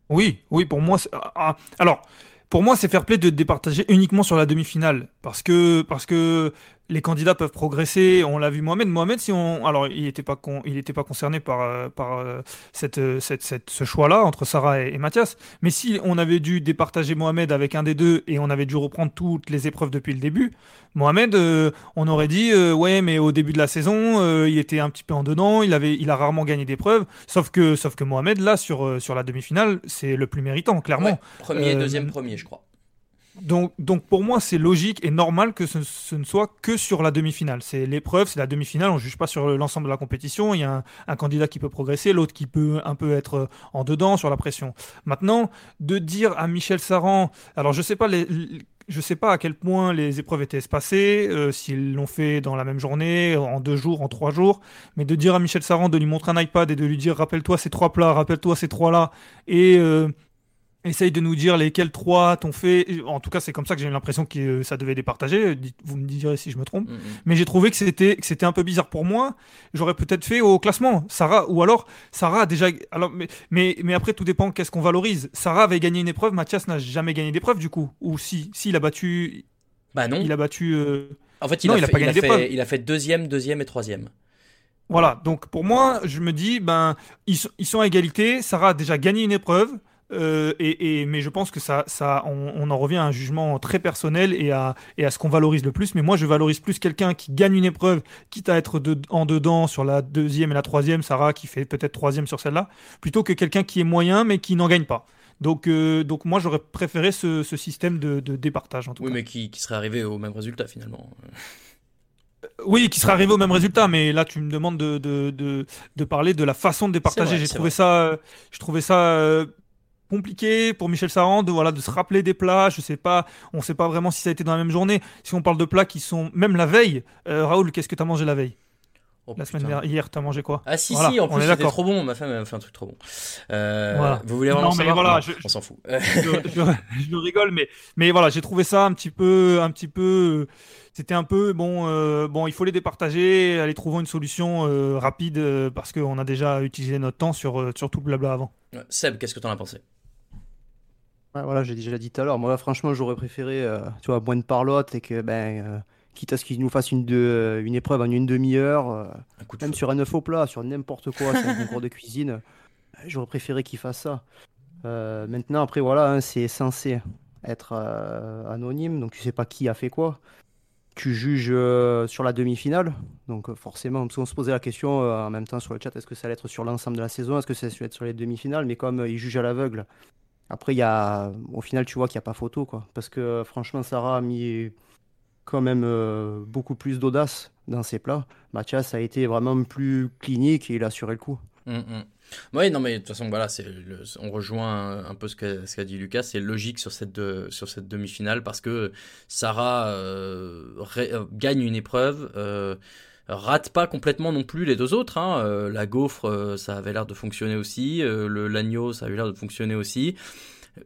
Oui, oui, pour moi. Ah, ah, alors, pour moi, c'est fair play de départager uniquement sur la demi-finale, parce que parce que les candidats peuvent progresser. On l'a vu Mohamed. Mohamed, si on, alors il n'était pas il était pas concerné par euh, par euh, cette, cette, ce choix-là entre Sarah et, Mathias. Mais si on avait dû départager Mohamed avec un des deux et on avait dû reprendre toutes les épreuves depuis le début, Mohamed, euh, on aurait dit ouais, mais au début de la saison, il était un petit peu en dedans. Il avait, il a rarement gagné d'épreuves. Sauf que sauf que Mohamed là sur sur la demi-finale, c'est le plus méritant, clairement. premier, deuxième, premier, je crois. Donc, donc pour moi, c'est logique et normal que ce, ne soit que sur la demi-finale. C'est l'épreuve, c'est la demi-finale. On ne juge pas sur l'ensemble de la compétition. Il y a un, candidat qui peut progresser, l'autre qui peut un peu être en dedans sur la pression. Maintenant, de dire à Michel Saran, alors je sais pas je sais pas à quel point les épreuves étaient espacées, euh, s'ils l'ont fait dans la même journée, en deux jours, en trois jours, mais de dire à Michel Saran de lui montrer un iPad et de lui dire rappelle-toi ces trois plats, rappelle-toi ces trois là, et euh, Essaye de nous dire lesquels trois t'ont fait. En tout cas, c'est comme ça que j'ai eu l'impression que ça devait les partager. Vous me direz si je me trompe. Mm, mm. Mais j'ai trouvé que c'était que c'était un peu bizarre pour moi. J'aurais peut-être fait au classement. Sarah ou alors Sarah a déjà. Alors mais mais, mais après tout dépend qu'est-ce qu'on valorise. Sarah avait gagné une épreuve. Mathias n'a jamais gagné d'épreuve du coup. Ou si si il a battu. Bah non. Il a battu. Euh, en fait, il a, pas gagné d'épreuve. Il a fait deuxième, deuxième et troisième. Voilà. Donc pour moi, je me dis ben ils, ils sont à égalité. Sarah a déjà gagné une épreuve. Euh, et, mais je pense que ça, ça on, en revient à un jugement très personnel et à, et à ce qu'on valorise le plus. Mais moi, je valorise plus quelqu'un qui gagne une épreuve, quitte à être en dedans sur la deuxième et la troisième, Sarah qui fait peut-être troisième sur celle-là, plutôt que quelqu'un qui est moyen mais qui n'en gagne pas. Donc, donc moi, j'aurais préféré ce, système de, départage, en tout oui, cas. mais qui, qui, serait arrivé au même résultat, finalement. Oui, qui serait arrivé au même résultat, mais là tu me demandes de, de, de, parler de la façon de départager. J'ai trouvé, ça, je trouvais ça compliqué pour Michel Sarand de, voilà, de se rappeler des plats. Je sais pas, on sait pas vraiment si ça a été dans la même journée. Si on parle de plats qui sont même la veille, euh, Raoul, qu'est-ce que tu as mangé la veille? Oh, la semaine dernière, hier, tu as mangé quoi? Ah si, si, en plus c'était trop bon, ma femme a fait un truc trop bon. Euh, vous voulez vraiment savoir? voilà, On s'en fout. je, rigole, mais, mais voilà, j'ai trouvé ça un petit peu... Un petit peu c'était un peu bon euh, bon il faut les départager aller trouver une solution rapide parce qu'on a déjà utilisé notre temps sur, sur tout le blabla avant Seb qu'est-ce que tu en as pensé? Voilà, j'ai déjà dit tout à l'heure. Moi, franchement, j'aurais préféré, euh, tu vois, moins de parlotte et que, ben, euh, quitte à ce qu'il nous fasse une, de, une épreuve en une demi-heure, euh, même sur un œuf au plat, sur n'importe quoi, sur un concours de cuisine, j'aurais préféré qu'il fasse ça. maintenant, après, voilà, hein, c'est censé être anonyme, donc tu sais pas qui a fait quoi. Tu juges sur la demi-finale, donc forcément, on se posait la question en même temps sur le chat, est-ce que ça allait être sur l'ensemble de la saison, est-ce que ça allait être sur les demi-finales, mais comme ils jugent à l'aveugle, après, y a, au final, tu vois qu'il n'y a pas photo, quoi. Parce que franchement, Sarah a mis quand même euh, beaucoup plus d'audace dans ses plats. Mathias a été vraiment plus clinique et il a assuré le coup. Mm, mm. Oui, non, mais de toute façon, voilà, on rejoint un, peu ce qu'a dit Lucas. C'est logique sur cette, sur cette demi-finale parce que Sarah euh, euh, gagne une épreuve rate pas complètement non plus les deux autres. Hein. Euh, la gaufre, euh, ça avait l'air de fonctionner aussi. Euh, le l'agneau, ça avait l'air de fonctionner aussi.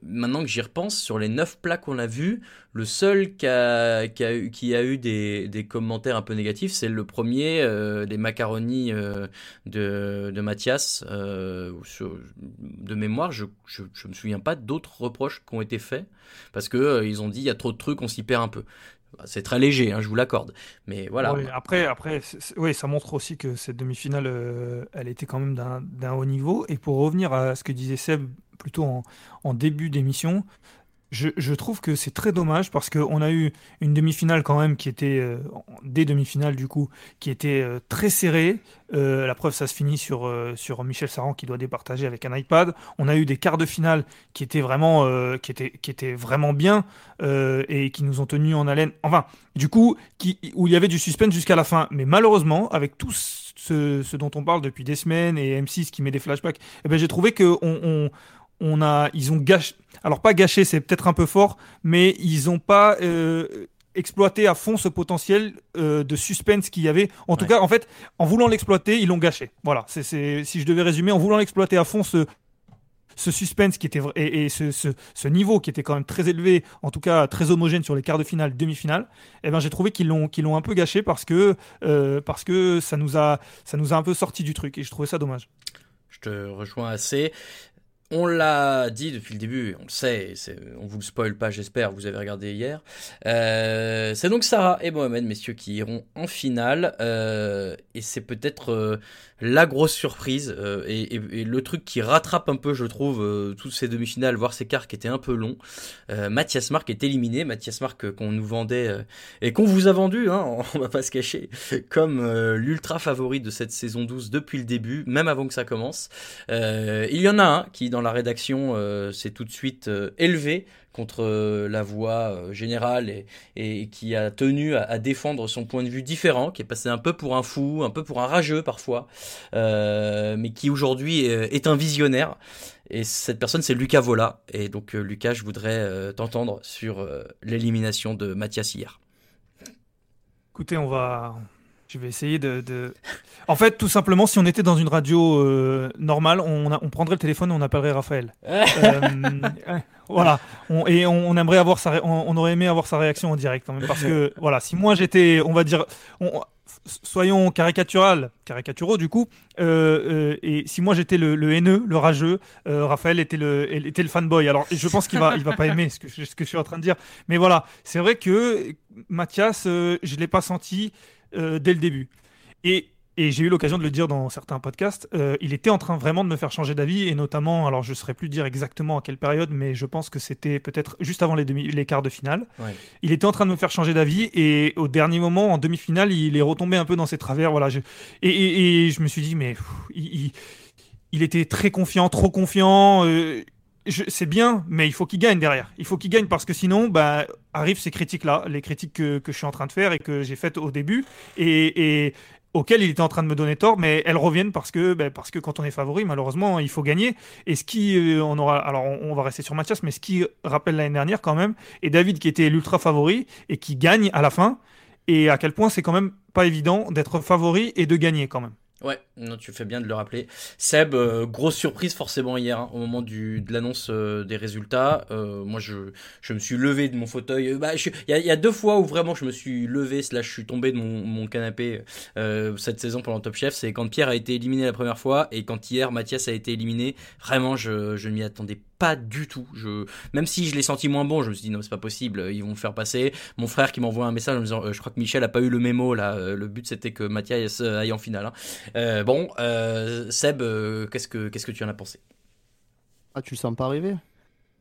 Maintenant que j'y repense, sur les neuf plats qu'on a vus, le seul qui a, qui a, eu, des, des, commentaires un peu négatifs, c'est le premier, des macaronis de, de Mathias. de mémoire, je, je, me souviens pas d'autres reproches qui ont été faits, parce que ils ont dit il y a trop de trucs, on s'y perd un peu. C'est très léger, hein, je vous l'accorde. Mais voilà. après, après oui, ça montre aussi que cette demi-finale, euh, elle était quand même d'un haut niveau. Et pour revenir à ce que disait Seb plutôt en, en début d'émission, je, trouve que c'est très dommage parce qu'on a eu une demi-finale quand même qui était, euh, des demi-finales du coup, qui était euh, très serrée. Euh, la preuve, ça se finit sur, sur Michel Saran qui doit départager avec un iPad. On a eu des quarts de finale qui étaient vraiment, qui étaient, qui étaient vraiment bien et qui nous ont tenus en haleine. Enfin, du coup, qui, où il y avait du suspense jusqu'à la fin. Mais malheureusement, avec tout ce, dont on parle depuis des semaines et M6 qui met des flashbacks, eh ben, j'ai trouvé qu'on on, on a, ils ont gâché, alors pas gâché, c'est peut-être un peu fort, mais ils n'ont pas euh, exploité à fond ce potentiel euh, de suspense qu'il y avait. En tout cas, en fait, en voulant l'exploiter, ils l'ont gâché. Voilà, c'est, si je devais résumer, en voulant l'exploiter à fond ce, ce suspense qui était et, ce, niveau qui était quand même très élevé, en tout cas très homogène sur les quarts de finale, demi-finale, eh ben j'ai trouvé qu'ils l'ont qu'ils l'ont un peu gâché parce que euh, parce que ça nous a ça nous a un peu sorti du truc et je trouvais ça dommage. Je te rejoins assez. On l'a dit depuis le début, on le sait, on vous le spoil pas, j'espère, vous avez regardé hier. Euh, c'est donc Sarah et Mohamed, messieurs, qui iront en finale. Euh, et c'est peut-être euh, la grosse surprise et, le truc qui rattrape un peu, je trouve, toutes ces demi-finales, voire ces quarts qui étaient un peu longs. Mathias Marc est éliminé. Mathias Marc qu'on nous vendait et qu'on vous a vendu, hein, on va pas se cacher, comme l'ultra favori de cette saison 12 depuis le début, même avant que ça commence. il y en a un qui dans la rédaction euh, s'est tout de suite euh, élevé contre euh, la voix générale et, qui a tenu à, défendre son point de vue différent, qui est passé un peu pour un fou, un peu pour un rageux parfois, mais qui aujourd'hui est, un visionnaire. Et cette personne, c'est Lucas Vola. Et donc, Lucas, je voudrais t'entendre sur l'élimination de Mathias hier. Écoutez, on va, je vais essayer de, En fait, tout simplement, si on était dans une radio euh, normale, on, on, prendrait le téléphone et on appellerait Raphaël. Euh, voilà. et on, aimerait avoir sa, on, aurait aimé avoir sa réaction en direct, parce que voilà, si moi j'étais, on va dire, soyons caricatural, caricaturaux du coup, euh, et si moi j'étais le, haineux, le rageux, Raphaël était le, était le fanboy. Alors, je pense qu'il va, il va pas aimer ce que, ce que je suis en train de dire, mais voilà, c'est vrai que Mathias, je l'ai pas senti. Euh, dès le début. Et, et j'ai eu l'occasion de le dire dans certains podcasts, euh, il était en train vraiment de me faire changer d'avis, et notamment, alors je ne saurais plus dire exactement à quelle période, mais je pense que c'était peut-être juste avant les, demi, les quarts de finale. Il était en train de me faire changer d'avis, et au dernier moment, en demi-finale, il est retombé un peu dans ses travers. Voilà, je, et, et, je me suis dit, mais il, il, était très confiant, trop confiant. Euh, c'est bien, mais il faut qu'il gagne derrière. Il faut qu'il gagne parce que sinon, bah, arrivent ces critiques-là, les critiques que, que, je suis en train de faire et que j'ai faites au début. Et, auxquelles il était en train de me donner tort, mais elles reviennent parce que, bah, parce que quand on est favori, malheureusement, il faut gagner. Et ce qui, euh, on aura, alors on, va rester sur Mathias, mais ce qui rappelle l'année dernière quand même, et David qui était l'ultra favori et qui gagne à la fin, et à quel point c'est quand même pas évident d'être favori et de gagner quand même. Ouais, non, tu fais bien de le rappeler. Seb, euh, grosse surprise forcément hier hein, au moment de l'annonce euh, des résultats. Euh, moi, je, je me suis levé de mon fauteuil. Bah, il y, a deux fois où vraiment je me suis levé, là je suis tombé de mon, canapé cette saison pendant Top Chef. C'est quand Pierre a été éliminé la première fois et quand hier Mathias a été éliminé. Vraiment, je ne m'y attendais pas du tout. Je, même si je l'ai senti moins bon, je me suis dit non, c'est pas possible, ils vont me faire passer. Mon frère qui m'envoie un message en me disant, euh, je crois que Michel a pas eu le mémo là. Euh, le but c'était que Mathias euh, aille en finale. Hein. bon, Seb, qu'est-ce que qu'est-ce que tu en as pensé? Ah, tu le sens pas arriver?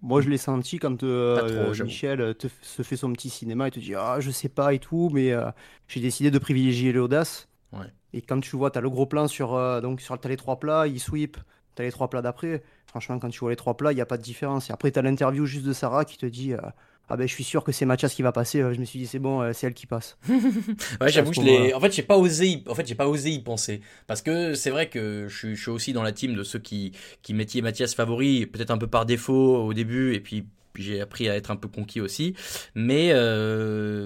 Moi, je l'ai senti quand Michel te, se fait son petit cinéma et te dit Ah, je sais pas et tout, mais j'ai décidé de privilégier l'audace. Ouais. Et quand tu vois, tu as le gros plan sur, donc, sur as les trois plats, il sweep, tu as les trois plats d'après. Franchement, quand tu vois les trois plats, il n'y a pas de différence. Et après, tu as l'interview juste de Sarah qui te dit euh, Ah ben, je suis sûr que c'est Mathias qui va passer. Euh, je me suis dit, c'est bon, euh, c'est elle qui passe. ouais, j'avoue, je l'ai. En fait, j'ai pas osé. Y... En fait, j'ai pas osé y penser parce que c'est vrai que je suis, je suis, aussi dans la team de ceux qui qui mettiez Mathias favori, peut-être un peu par défaut au début, et puis j'ai appris à être un peu conquis aussi. Mais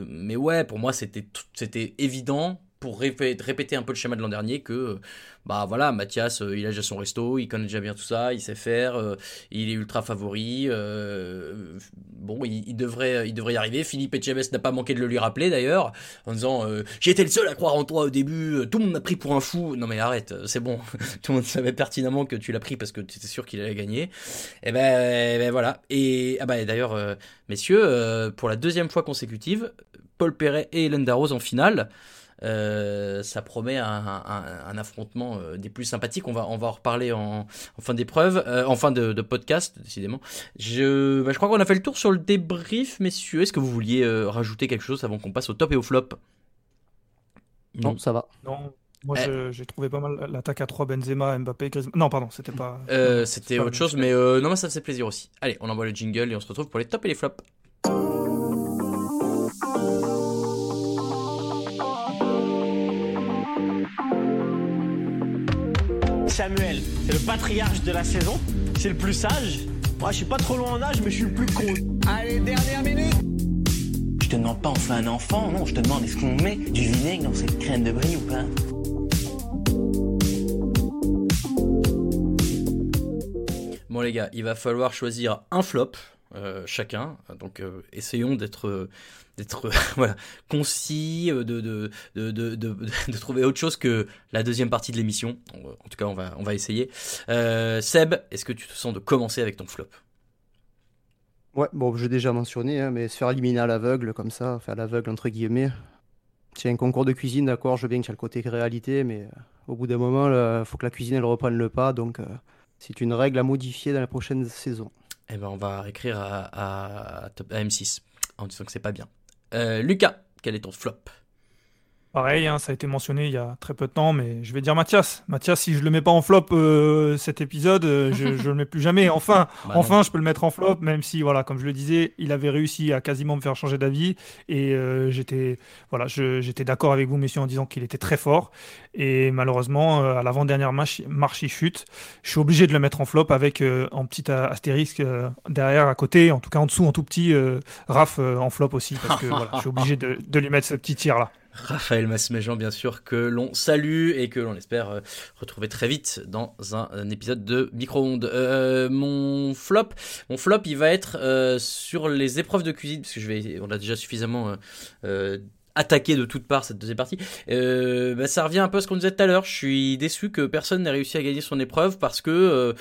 mais ouais, pour moi, c'était c'était évident pour répéter un peu le schéma de l'an dernier que bah voilà Mathias euh, il a déjà son resto il connaît déjà bien tout ça il sait faire euh, il est ultra favori euh, bon il, devrait il devrait y arriver. Philippe Etchebest n'a pas manqué de le lui rappeler d'ailleurs en disant j'étais le seul à croire en toi au début tout le monde m'a pris pour un fou non mais arrête c'est bon tout le monde savait pertinemment que tu l'as pris parce que tu étais sûr qu'il allait gagner. Et eh ben, eh ben, voilà. Et ah bah d'ailleurs messieurs pour la deuxième fois consécutive Paul Perret et Hélène Darroze en finale euh, ça promet un, affrontement euh, des plus sympathiques. On va, on va en reparler en, fin d'épreuve, euh, en fin de, podcast, décidément. Je, bah, je crois qu'on a fait le tour sur le débrief, messieurs. Est-ce que vous vouliez rajouter quelque chose avant qu'on passe au top et au flop? Non. ça va. Non. Moi, eh. j'ai trouvé pas mal l'attaque à 3 Benzema, Mbappé, Griezmann. Non, pardon, c'était pas. c'était autre chose, mais non, mais ça faisait plaisir aussi. Allez, on envoie le jingle et on se retrouve pour les tops et les flops. Samuel, c'est le patriarche de la saison, c'est le plus sage. Moi, je suis pas trop loin en âge, mais je suis le plus con. Allez, dernière minute Je te demande pas on fait un enfant, non, je te demande est-ce qu'on met du vinaigre dans cette crème de brie ou pas? Bon les gars, il va falloir choisir un flop euh, chacun. Donc euh, essayons d'être d'être voilà, concis, euh, de de, de, de, trouver autre chose que la deuxième partie de l'émission. En tout cas, on va, on va essayer. Seb, est-ce que tu te sens de commencer avec ton flop? Ouais, bon, j'ai déjà mentionné, hein, mais se faire éliminer à l'aveugle comme ça, faire l'aveugle entre guillemets. C'est un concours de cuisine, d'accord, je veux bien qu'il y a le côté réalité, mais au bout d'un moment, il faut que la cuisine elle reprenne le pas, donc c'est une règle à modifier dans la prochaine saison. Eh ben, on va écrire à, à, M6 en disant que c'est pas bien. Euh, Lucas, quel est ton flop? Pareil, hein, ça a été mentionné il y a très peu de temps, mais je vais dire Mathias. Mathias, si je le mets pas en flop euh, cet épisode, euh, je, je le mets plus jamais. Enfin, bah enfin, je peux le mettre en flop, même si, voilà, comme je le disais, il avait réussi à quasiment me faire changer d'avis, et euh, j'étais, voilà, j'étais d'accord avec vous, messieurs, en disant qu'il était très fort, et malheureusement, à l'avant-dernière marche, marche, il chute. Je suis obligé de le mettre en flop avec en petit astérisque derrière, à côté, en tout cas en dessous, en tout petit, Raph en flop aussi, parce que voilà, je suis obligé de, de lui mettre ce petit tir là. Raphaël Masméjean, bien sûr, que l'on salue et que l'on espère euh, retrouver très vite dans un, épisode de Micro-ondes. Euh, mon flop, mon flop, il va être euh, sur les épreuves de cuisine, parce que je vais, on a déjà suffisamment attaqué de toutes parts cette deuxième partie. Bah, ça revient un peu à ce qu'on disait tout à l'heure. Je suis déçu que personne n'ait réussi à gagner son épreuve parce que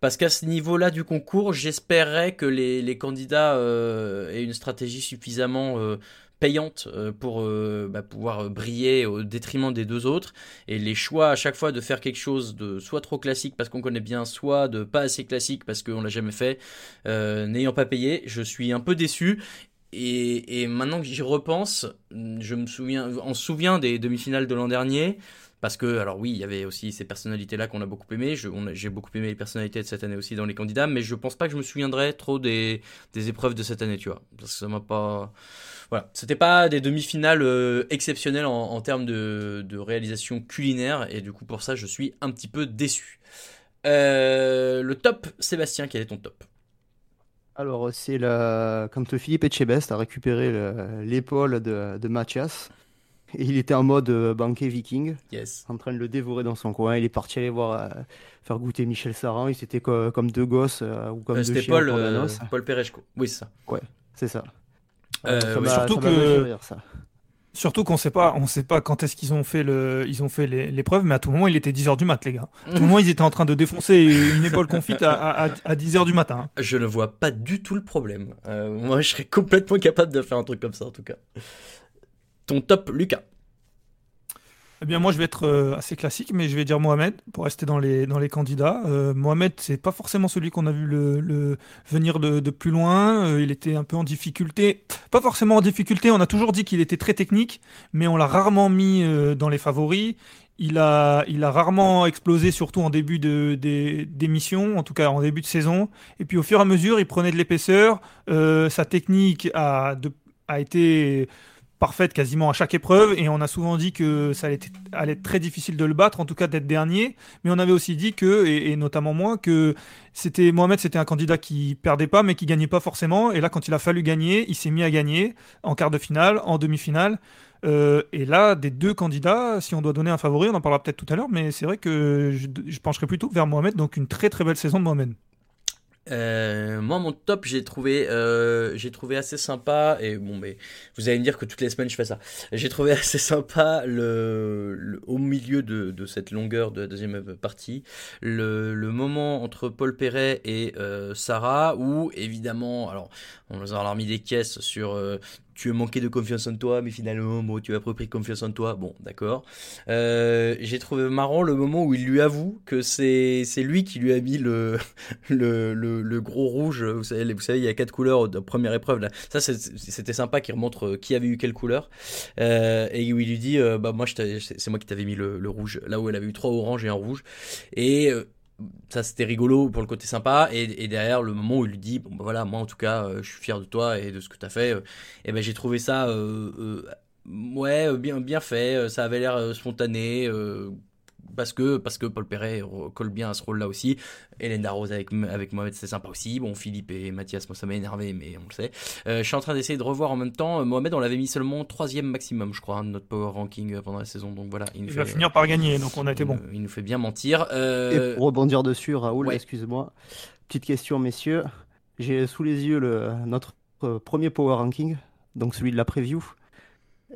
parce qu'à ce niveau-là du concours, j'espérais que les candidats aient une stratégie suffisamment payante euh, pour euh, bah, pouvoir euh, briller au détriment des deux autres. Et les choix à chaque fois de faire quelque chose de soit trop classique parce qu'on connaît bien, soit de pas assez classique parce qu'on l'a jamais fait, n'ayant pas payé, je suis un peu déçu. Et, et maintenant que j'y repense, je me souviens, on se souvient des demi-finales de l'an dernier. Parce que, alors oui, il y avait aussi ces personnalités-là qu'on a beaucoup aimé. J'ai beaucoup aimé les personnalités de cette année aussi dans les candidats, mais je pense pas que je me souviendrai trop des, des épreuves de cette année, tu vois. Parce que ça m'a pas. Voilà, c'était pas des demi-finales euh, exceptionnelles en, termes de, de, réalisation culinaire, et du coup, pour ça, je suis un petit peu déçu. Euh, le top, Sébastien, quel est ton top? Alors, c'est la... quand Philippe Etchebest a récupéré l'épaule de, de Mathias il était en mode euh, banquet viking, en train de le dévorer dans son coin. Il est parti aller voir, euh, faire goûter Michel Saran. Il était comme deux gosses euh, ou comme deux chiens. Paul, Paul Perechko. Oui, c'est ça. Ouais, c'est ça. surtout que. Surtout qu'on sait pas, on sait pas quand est-ce qu'ils ont fait le, ils ont fait l'épreuve, mais à tout moment il était 10h du mat, les gars. À tout moment ils étaient en train de défoncer une épaule confite à, 10h du matin. Je ne vois pas du tout le problème. moi je serais complètement capable de faire un truc comme ça en tout cas top, Lucas eh bien, moi, je vais être euh, assez classique, mais je vais dire Mohamed pour rester dans les, dans les candidats. Euh, Mohamed, c'est pas forcément celui qu'on a vu le, venir de, plus loin. Euh, il était un peu en difficulté. Pas forcément en difficulté. On a toujours dit qu'il était très technique, mais on l'a rarement mis dans les favoris. Il a, il a rarement explosé, surtout en début d'émission, en tout cas en début de saison. Et puis au fur et à mesure, il prenait de l'épaisseur. sa technique a, a été parfaite quasiment à chaque épreuve et on a souvent dit que ça allait être, très difficile de le battre, en tout cas d'être dernier. Mais on avait aussi dit que, et, notamment moi, que c'était Mohamed, c'était un candidat qui perdait pas mais qui gagnait pas forcément. Et là, quand il a fallu gagner, il s'est mis à gagner en quart de finale, en demi-finale. Euh, et là, des deux candidats, si on doit donner un favori, on en parlera peut-être tout à l'heure, mais c'est vrai que je, je pencherai plutôt vers Mohamed, donc une très très belle saison de Mohamed. Euh, moi, mon top, j'ai trouvé, euh, j'ai trouvé assez sympa. Et bon, mais vous allez me dire que toutes les semaines je fais ça. J'ai trouvé assez sympa le, au milieu de, de, cette longueur de la deuxième partie, le, le moment entre Paul Perret et euh, Sarah, où évidemment, alors on nous a mis des caisses sur euh, tu manqué de confiance en toi, mais finalement, bon, tu as pris confiance en toi. Bon, d'accord. Euh, j'ai trouvé marrant le moment où il lui avoue que c'est lui qui lui a mis le, le, le, gros rouge. Vous savez, il y a quatre couleurs de première épreuve. Ça, c'était sympa qu'il remontre euh, qui avait eu quelle couleur. Euh, et où il lui dit, bah, moi, c'est moi qui t'avais mis le, le, rouge. Là où elle avait eu trois oranges et un rouge. Et ça c'était rigolo pour le côté sympa. Et, derrière le moment où il lui dit bon bah voilà moi en tout cas euh, je suis fier de toi et de ce que tu as fait euh, et ben j'ai trouvé ça euh, ouais bien bien fait ça avait l'air spontané parce que, parce que Paul Perret colle bien à ce rôle-là aussi. Hélène Darroze avec, avec Mohamed, c'est sympa aussi. Bon, Philippe et Mathias, moi ça m'a énervé, mais on le sait. Euh, je suis en train d'essayer de revoir en même temps. Mohamed, on l'avait mis seulement troisième maximum, je crois, hein, de notre power ranking euh, pendant la saison. Donc voilà. Il, va finir par gagner, donc on a été bon. il nous fait bien mentir. Euh, et pour rebondir dessus, Raoul, excuse-moi. Petite question, messieurs. J'ai sous les yeux le, notre premier power ranking, donc celui de la preview.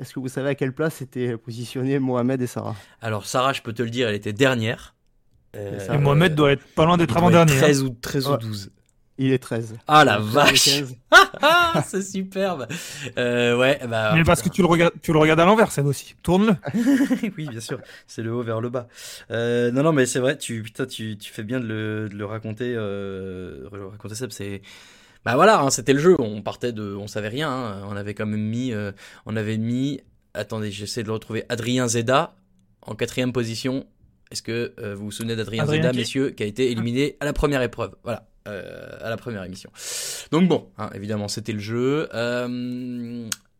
Est-ce que vous savez à quelle place étaient positionnés Mohamed et Sarah? Alors Sarah, je peux te le dire, elle était dernière. Euh, et Mohamed doit être pas loin d'être avant-dernier. 13 hein. ou, 13 ou 12. Il est 13. Ah la vache ah, C'est superbe euh, Ouais, bah... Mais parce que tu le regardes, tu le regardes à l'envers, ça aussi. Tourne-le Oui, bien sûr. C'est le haut vers le bas. Euh, non, non, mais c'est vrai, tu, putain, tu, tu fais bien de le, de le raconter. Euh, raconter ça, c'est bah voilà, hein, c'était le jeu. On partait de, on savait rien. Hein. On avait quand même mis, euh, on avait mis. Attendez, j'essaie de le retrouver. Adrien Zeda en quatrième position. Est-ce que euh, vous vous souvenez d'Adrien Zeda, messieurs, qui a été éliminé à la première épreuve? Voilà, euh, à la première émission. Donc bon, hein, évidemment, c'était le jeu.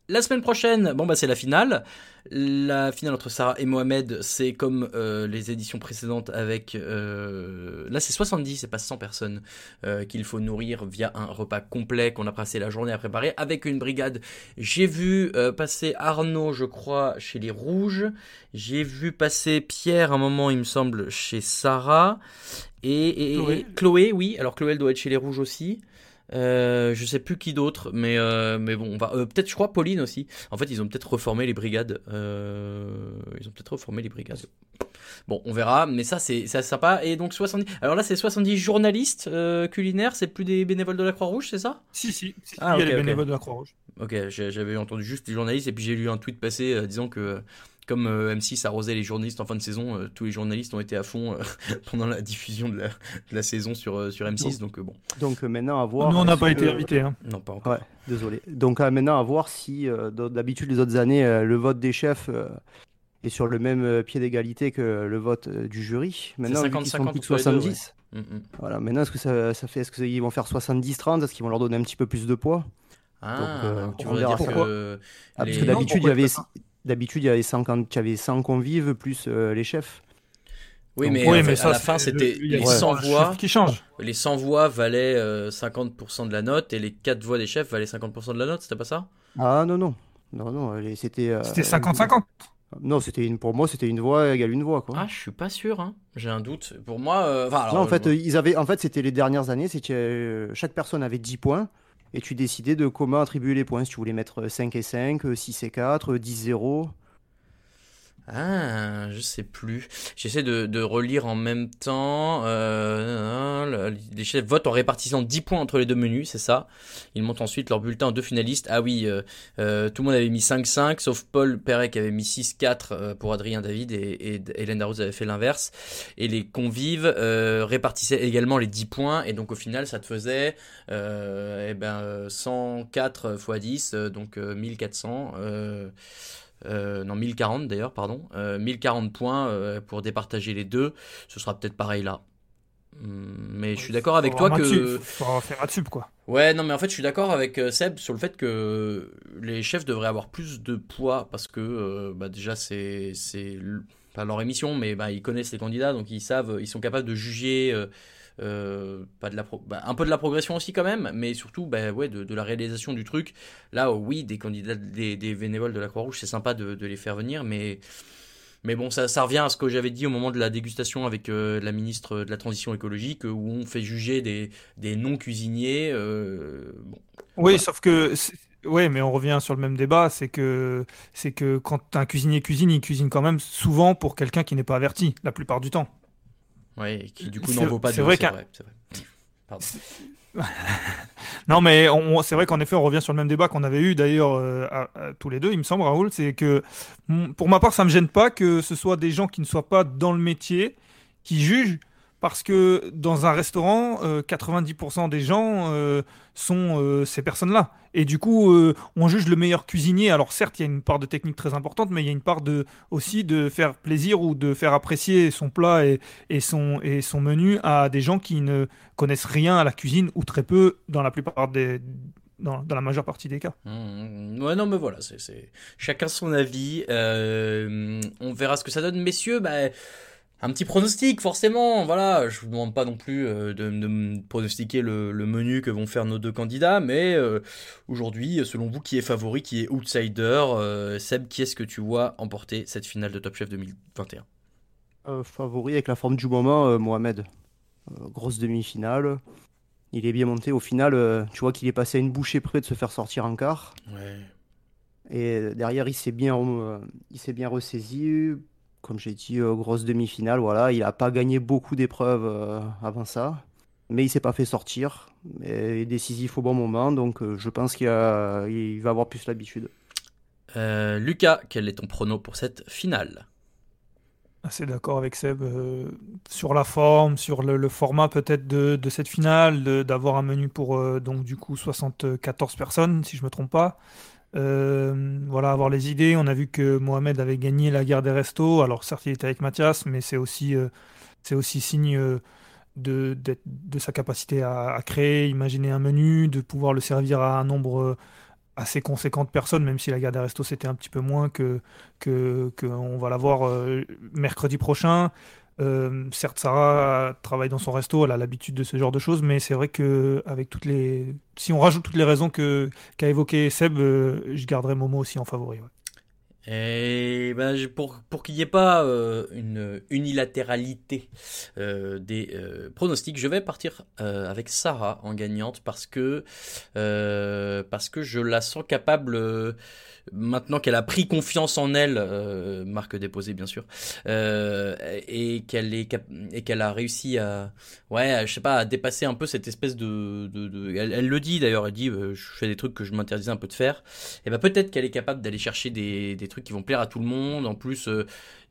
La semaine prochaine, bon bah c'est la finale. La finale entre Sarah et Mohamed, c'est comme euh, les éditions précédentes avec... Euh, là c'est 70, c'est pas 100 personnes euh, qu'il faut nourrir via un repas complet qu'on a passé la journée à préparer avec une brigade. J'ai vu passer Arnaud, je crois, chez les Rouges. J'ai vu passer Pierre un moment, il me semble, chez Sarah. Et, et Chloé, oui. Alors Chloé, elle doit être chez les Rouges aussi. Euh, je sais plus qui d'autre, mais euh, mais bon, on va euh, peut-être, je crois Pauline aussi. En fait, ils ont peut-être reformé les brigades. ils ont peut-être reformé les brigades. Bon, on verra, mais ça c'est c'est sympa. Et donc 70. Alors là, c'est 70 journalistes culinaires. C'est plus des bénévoles de la Croix-Rouge, c'est ça? Si si. ah, il y a les bénévoles de la Croix-Rouge. Ok, j'avais entendu juste les journalistes et puis j'ai lu un tweet passer disant que comme euh, M6 arrosait les journalistes en fin de saison, euh, tous les journalistes ont été à fond euh, pendant la diffusion de la, saison sur, sur M6. Donc, bon. Donc maintenant à voir. Nous on n'a pas été invités. Hein. Non pas encore. désolé. Donc maintenant à voir si d'habitude les autres années le vote des chefs est sur le même pied d'égalité que le vote du jury. Maintenant, 50, 50 70. Mm, mm. Voilà, maintenant, est-ce que ça, ça fait, est-ce qu'ils vont faire 70-30 Est-ce qu'ils vont leur donner un petit peu plus de poids? Ah, Donc, euh, tu veux dire que. Ah, parce que d'habitude, il y avait. D'habitude, il y avait 100, il y avait 100 convives plus euh, les chefs. Oui, mais, oui, mais à la fin, c'était les 100 voix qui changent. Les 100 voix valaient 50% euh, de la note et les 4 voix des chefs valaient 50% de la note, c'était pas ça? Ah non, non. Non, non, c'était. C'était 50-50. Non, c'était une, pour moi, c'était une voix égale une voix. Quoi. Ah, je suis pas sûr. Hein. J'ai un doute. Pour moi, euh, non, en fait, ils avaient, en fait, c'était les dernières années. C'était euh, chaque personne avait 10 points et tu décidais de comment attribuer les points. Si tu voulais mettre 5 et 5, 6 et 4, 10 0. Ah, je sais plus. J'essaie de, de, relire en même temps. Euh, les chefs votent en répartissant 10 points entre les deux menus, c'est ça. Ils montent ensuite leur bulletin en deux finalistes. Ah oui, euh, euh, tout le monde avait mis 5-5, sauf Paul Perret qui avait mis 6-4 euh, pour Adrien David et, et Hélène Darroze avait fait l'inverse. Et les convives euh, répartissaient également les 10 points. Et donc au final, ça te faisait eh ben, 104 x 10, donc 1400. Euh, non 1040 d'ailleurs, pardon, 1040 euh, points euh, pour départager les deux, ce sera peut-être pareil là. Hum, mais je suis d'accord avec toi que. Faut faire un tube quoi. Ouais, non, mais en fait, je suis d'accord avec Seb sur le fait que les chefs devraient avoir plus de poids parce que bah, déjà, c'est. Pas leur émission, mais bah, ils connaissent les candidats, donc ils savent, ils sont capables de juger euh, pas de la bah, un peu de la progression aussi quand même, mais surtout bah, ouais, de, la réalisation du truc. Là, oh, oui, des candidats, des, des bénévoles de la Croix-Rouge, c'est sympa de, les faire venir, mais, mais bon, ça, ça revient à ce que j'avais dit au moment de la dégustation avec euh, la ministre de la Transition écologique, où on fait juger des, des non-cuisiniers. Euh, bon, oui, sauf que oui, mais on revient sur le même débat, c'est que c'est que quand un cuisinier cuisine, il cuisine quand même souvent pour quelqu'un qui n'est pas averti, la plupart du temps. Oui, qui du coup n'en vaut pas C'est vrai, non, mais c'est vrai qu'en effet, on revient sur le même débat qu'on avait eu d'ailleurs euh, tous les deux, il me semble, Raoul. C'est que pour ma part, ça me gêne pas que ce soit des gens qui ne soient pas dans le métier qui jugent parce que dans un restaurant, 90% euh, des gens euh, sont euh, ces personnes-là. Et du coup, on juge le meilleur cuisinier. Alors certes, il y a une part de technique très importante, mais il y a une part de, aussi de faire plaisir ou de faire apprécier son plat et, son menu à des gens qui ne connaissent rien à la cuisine ou très peu dans la plupart des, dans, la majeure partie des cas. Mmh, ouais, non, mais voilà, c'est chacun son avis. on verra ce que ça donne. Messieurs, bah, un petit pronostic, forcément. Voilà, je vous demande pas non plus euh, de, me pronostiquer le, menu que vont faire nos deux candidats, mais euh, aujourd'hui, selon vous, qui est favori, qui est outsider euh, Seb, qui est-ce que tu vois emporter cette finale de Top Chef 2021 Favori avec la forme du moment, Mohamed. grosse demi-finale. Il est bien monté. Au final, tu vois qu'il est passé à une bouchée près de se faire sortir en quart. Ouais. Et derrière, il s'est bien, il s'est bien ressaisi comme j'ai dit, euh, grosse demi-finale. Voilà, il n'a pas gagné beaucoup d'épreuves euh, avant ça, mais il s'est pas fait sortir. Il est décisif au bon moment, donc euh, je pense qu'il va avoir plus l'habitude. Lucas, quel est ton prono pour cette finale? Assez d'accord avec Seb sur la forme, sur le, format peut-être de, cette finale, d'avoir un menu pour donc du coup 74 personnes, si je me trompe pas. Euh, voilà, avoir les idées. On a vu que Mohamed avait gagné la guerre des restos. Alors certes, il était avec Mathias, mais c'est aussi, euh, aussi signe euh, de, de, sa capacité à, créer, imaginer un menu, de pouvoir le servir à un nombre assez conséquent de personnes, même si la guerre des restos c'était un petit peu moins que, que, que on va l'avoir mercredi prochain. Euh, certes, Sarah travaille dans son resto, elle a l'habitude de ce genre de choses, mais c'est vrai que avec toutes les, si on rajoute toutes les raisons que qu'a évoqué Seb, euh, je garderai Momo aussi en favori. Et ben, pour, pour qu'il n'y ait pas euh, une unilatéralité des pronostics, je vais partir avec Sarah en gagnante parce que, parce que je la sens capable maintenant qu'elle a pris confiance en elle, euh, marque déposée bien sûr, euh, et qu'elle est et qu'elle a réussi à, ouais, je sais pas, à dépasser un peu cette espèce de, Elle, le dit d'ailleurs, elle dit, euh, je fais des trucs que je m'interdisais un peu de faire. Et ben peut-être qu'elle est capable d'aller chercher des, des trucs qui vont plaire à tout le monde. En plus,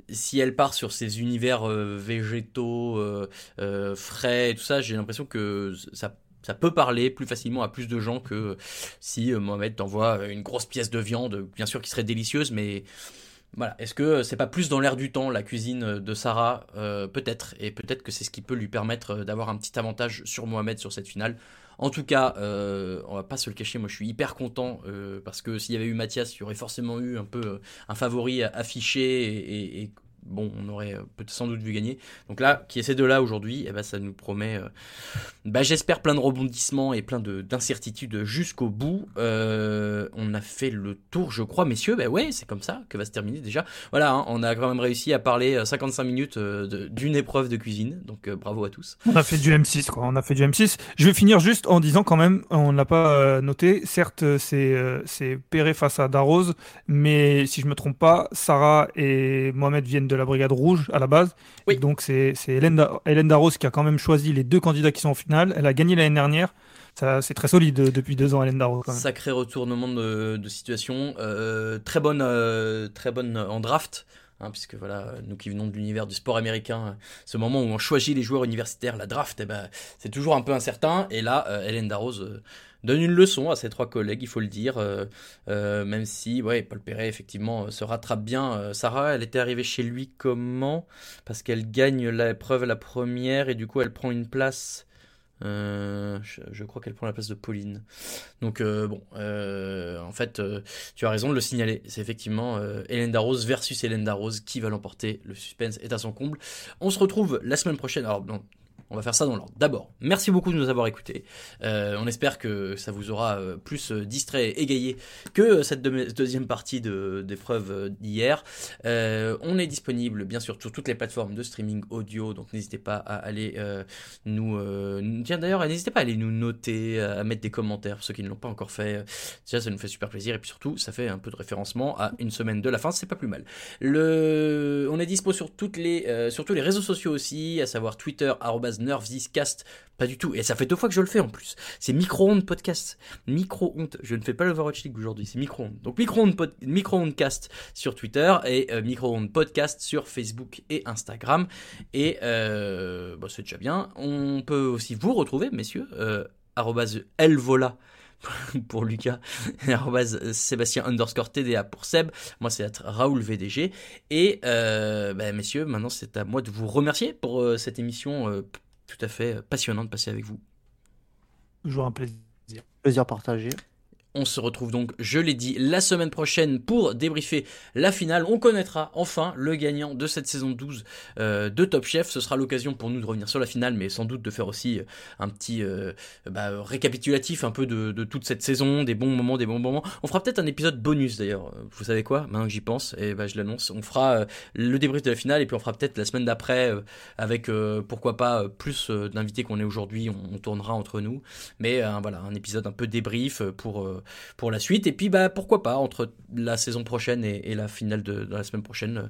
si elle part sur ces univers végétaux, frais et tout ça, j'ai l'impression que ça ça peut parler plus facilement à plus de gens que si euh, Mohamed t'envoie une grosse pièce de viande, bien sûr qui serait délicieuse, mais Voilà. Est-ce que c'est pas plus dans l'air du temps la cuisine de Sarah Peut-être. Et peut-être que c'est ce qui peut lui permettre d'avoir un petit avantage sur Mohamed sur cette finale. En tout cas, on va pas se le cacher, moi je suis hyper content parce que s'il y avait eu Mathias, il y aurait forcément eu un peu un favori affiché et bon, on aurait euh, peut-être sans doute vu gagner. Donc là, qui est ces deux-là aujourd'hui, eh ben, ça nous promet, euh, bah, j'espère, plein de rebondissements et plein d'incertitudes jusqu'au bout. Euh, on a fait le tour, je crois, messieurs. Ben ouais, c'est comme ça que va se terminer déjà. Voilà, hein, on a quand même réussi à parler 55 minutes d'une épreuve de cuisine. Donc bravo à tous. On a fait du M6, quoi. On a fait du M6. Je vais finir juste en disant quand même, on n'a pas noté, certes, c'est Perret face à Darroze, mais si je me trompe pas, Sarah et Mohamed viennent de de la Brigade Rouge à la base. Oui. Donc c'est Hélène, Hélène Darros qui a quand même choisi les deux candidats qui sont en finale. Elle a gagné l'année dernière. C'est très solide euh, depuis deux ans, Hélène Darros. Sacré retournement de, situation. Euh, très, bonne, euh, très bonne en draft. Hein, puisque voilà, nous qui venons de l'univers du sport américain, ce moment où on choisit les joueurs universitaires, la draft, eh ben, c'est toujours un peu incertain. Et là, Hélène Darros donne une leçon à ses trois collègues, il faut le dire, euh, euh, même si ouais, Paul Perret effectivement euh, se rattrape bien. Sarah, elle était arrivée chez lui comment? Parce qu'elle gagne l'épreuve la première et du coup elle prend une place. Je, crois qu'elle prend la place de Pauline. Donc bon, en fait, tu as raison de le signaler. C'est effectivement Hélène Darroze versus Hélène Darroze qui va l'emporter. Le suspense est à son comble. On se retrouve la semaine prochaine. Alors non, on va faire ça dans l'ordre. D'abord, merci beaucoup de nous avoir écoutés. Euh, on espère que ça vous aura euh, plus euh, distrait, égayé que cette deuxième partie d'épreuve d'hier. on est disponible bien sûr sur toutes les plateformes de streaming audio, donc n'hésitez pas à aller nous... tiens d'ailleurs, n'hésitez pas à aller nous noter, à mettre des commentaires pour ceux qui ne l'ont pas encore fait. Déjà, ça nous fait super plaisir et puis surtout, ça fait un peu de référencement à une semaine de la fin, c'est pas plus mal. On est dispo sur, toutes les, tous les réseaux sociaux aussi, à savoir Twitter, Nerves pas du tout. Et ça fait deux fois que je le fais en plus. C'est micro-ondes podcast. Micro-ondes. Je ne fais pas l'Overwatch League aujourd'hui, c'est micro-ondes. Donc micro-ondes micro cast sur Twitter et euh, micro-ondes podcast sur Facebook et Instagram. Et euh, bah, c'est déjà bien. On peut aussi vous retrouver, messieurs, euh, elvola pour Lucas, Sébastien underscore TDA pour Seb, moi c'est Raoul VDG, et euh, bah, messieurs, maintenant c'est à moi de vous remercier pour cette émission tout à fait passionnant de passer avec vous. Toujours un plaisir. Plaisir partagé. On se retrouve donc, je l'ai dit, la semaine prochaine pour débriefer la finale. On connaîtra enfin le gagnant de cette saison 12 euh, de Top Chef. Ce sera l'occasion pour nous de revenir sur la finale, mais sans doute de faire aussi euh, un petit euh, bah, récapitulatif un peu de, toute cette saison, des bons moments, des bons moments. On fera peut-être un épisode bonus d'ailleurs. Vous savez quoi? Maintenant que j'y pense, et bah, je l'annonce, on fera le débrief de la finale et puis on fera peut-être la semaine d'après avec pourquoi pas plus d'invités qu'on est aujourd'hui. On, tournera entre nous, mais voilà un épisode un peu débrief pour pour la suite. Et puis, bah, pourquoi pas, entre la saison prochaine et, la finale de, la semaine prochaine, euh,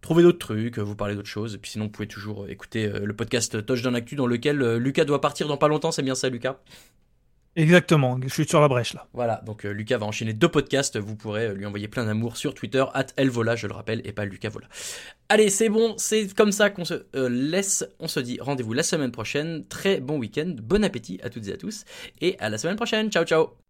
trouver d'autres trucs, vous parler d'autres choses. Et puis sinon, vous pouvez toujours écouter euh, le podcast Touchdown Actu dans lequel euh, Lucas doit partir dans pas longtemps. C'est bien ça, Lucas? Exactement, je suis sur la brèche là. Voilà, donc Lucas va enchaîner deux podcasts, vous pourrez lui envoyer plein d'amour sur Twitter, at Elvola, je le rappelle, et pas Lucas Vola. Allez, c'est bon, c'est comme ça qu'on se laisse, on se dit rendez-vous la semaine prochaine, très bon week-end, bon appétit à toutes et à tous, et à la semaine prochaine, ciao ciao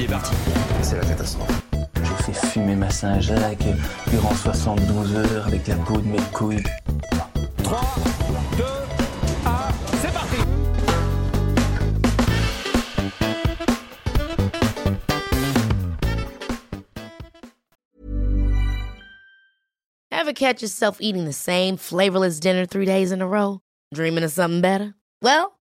Est parti. C'est la catastrophe. J'ai fait fumer ma Saint-Jacques durant 72 heures avec la peau de mes couilles. 3, 2, 1, c'est parti Ever catch yourself eating the same flavorless dinner three days in a row? Dreaming of something better? Well,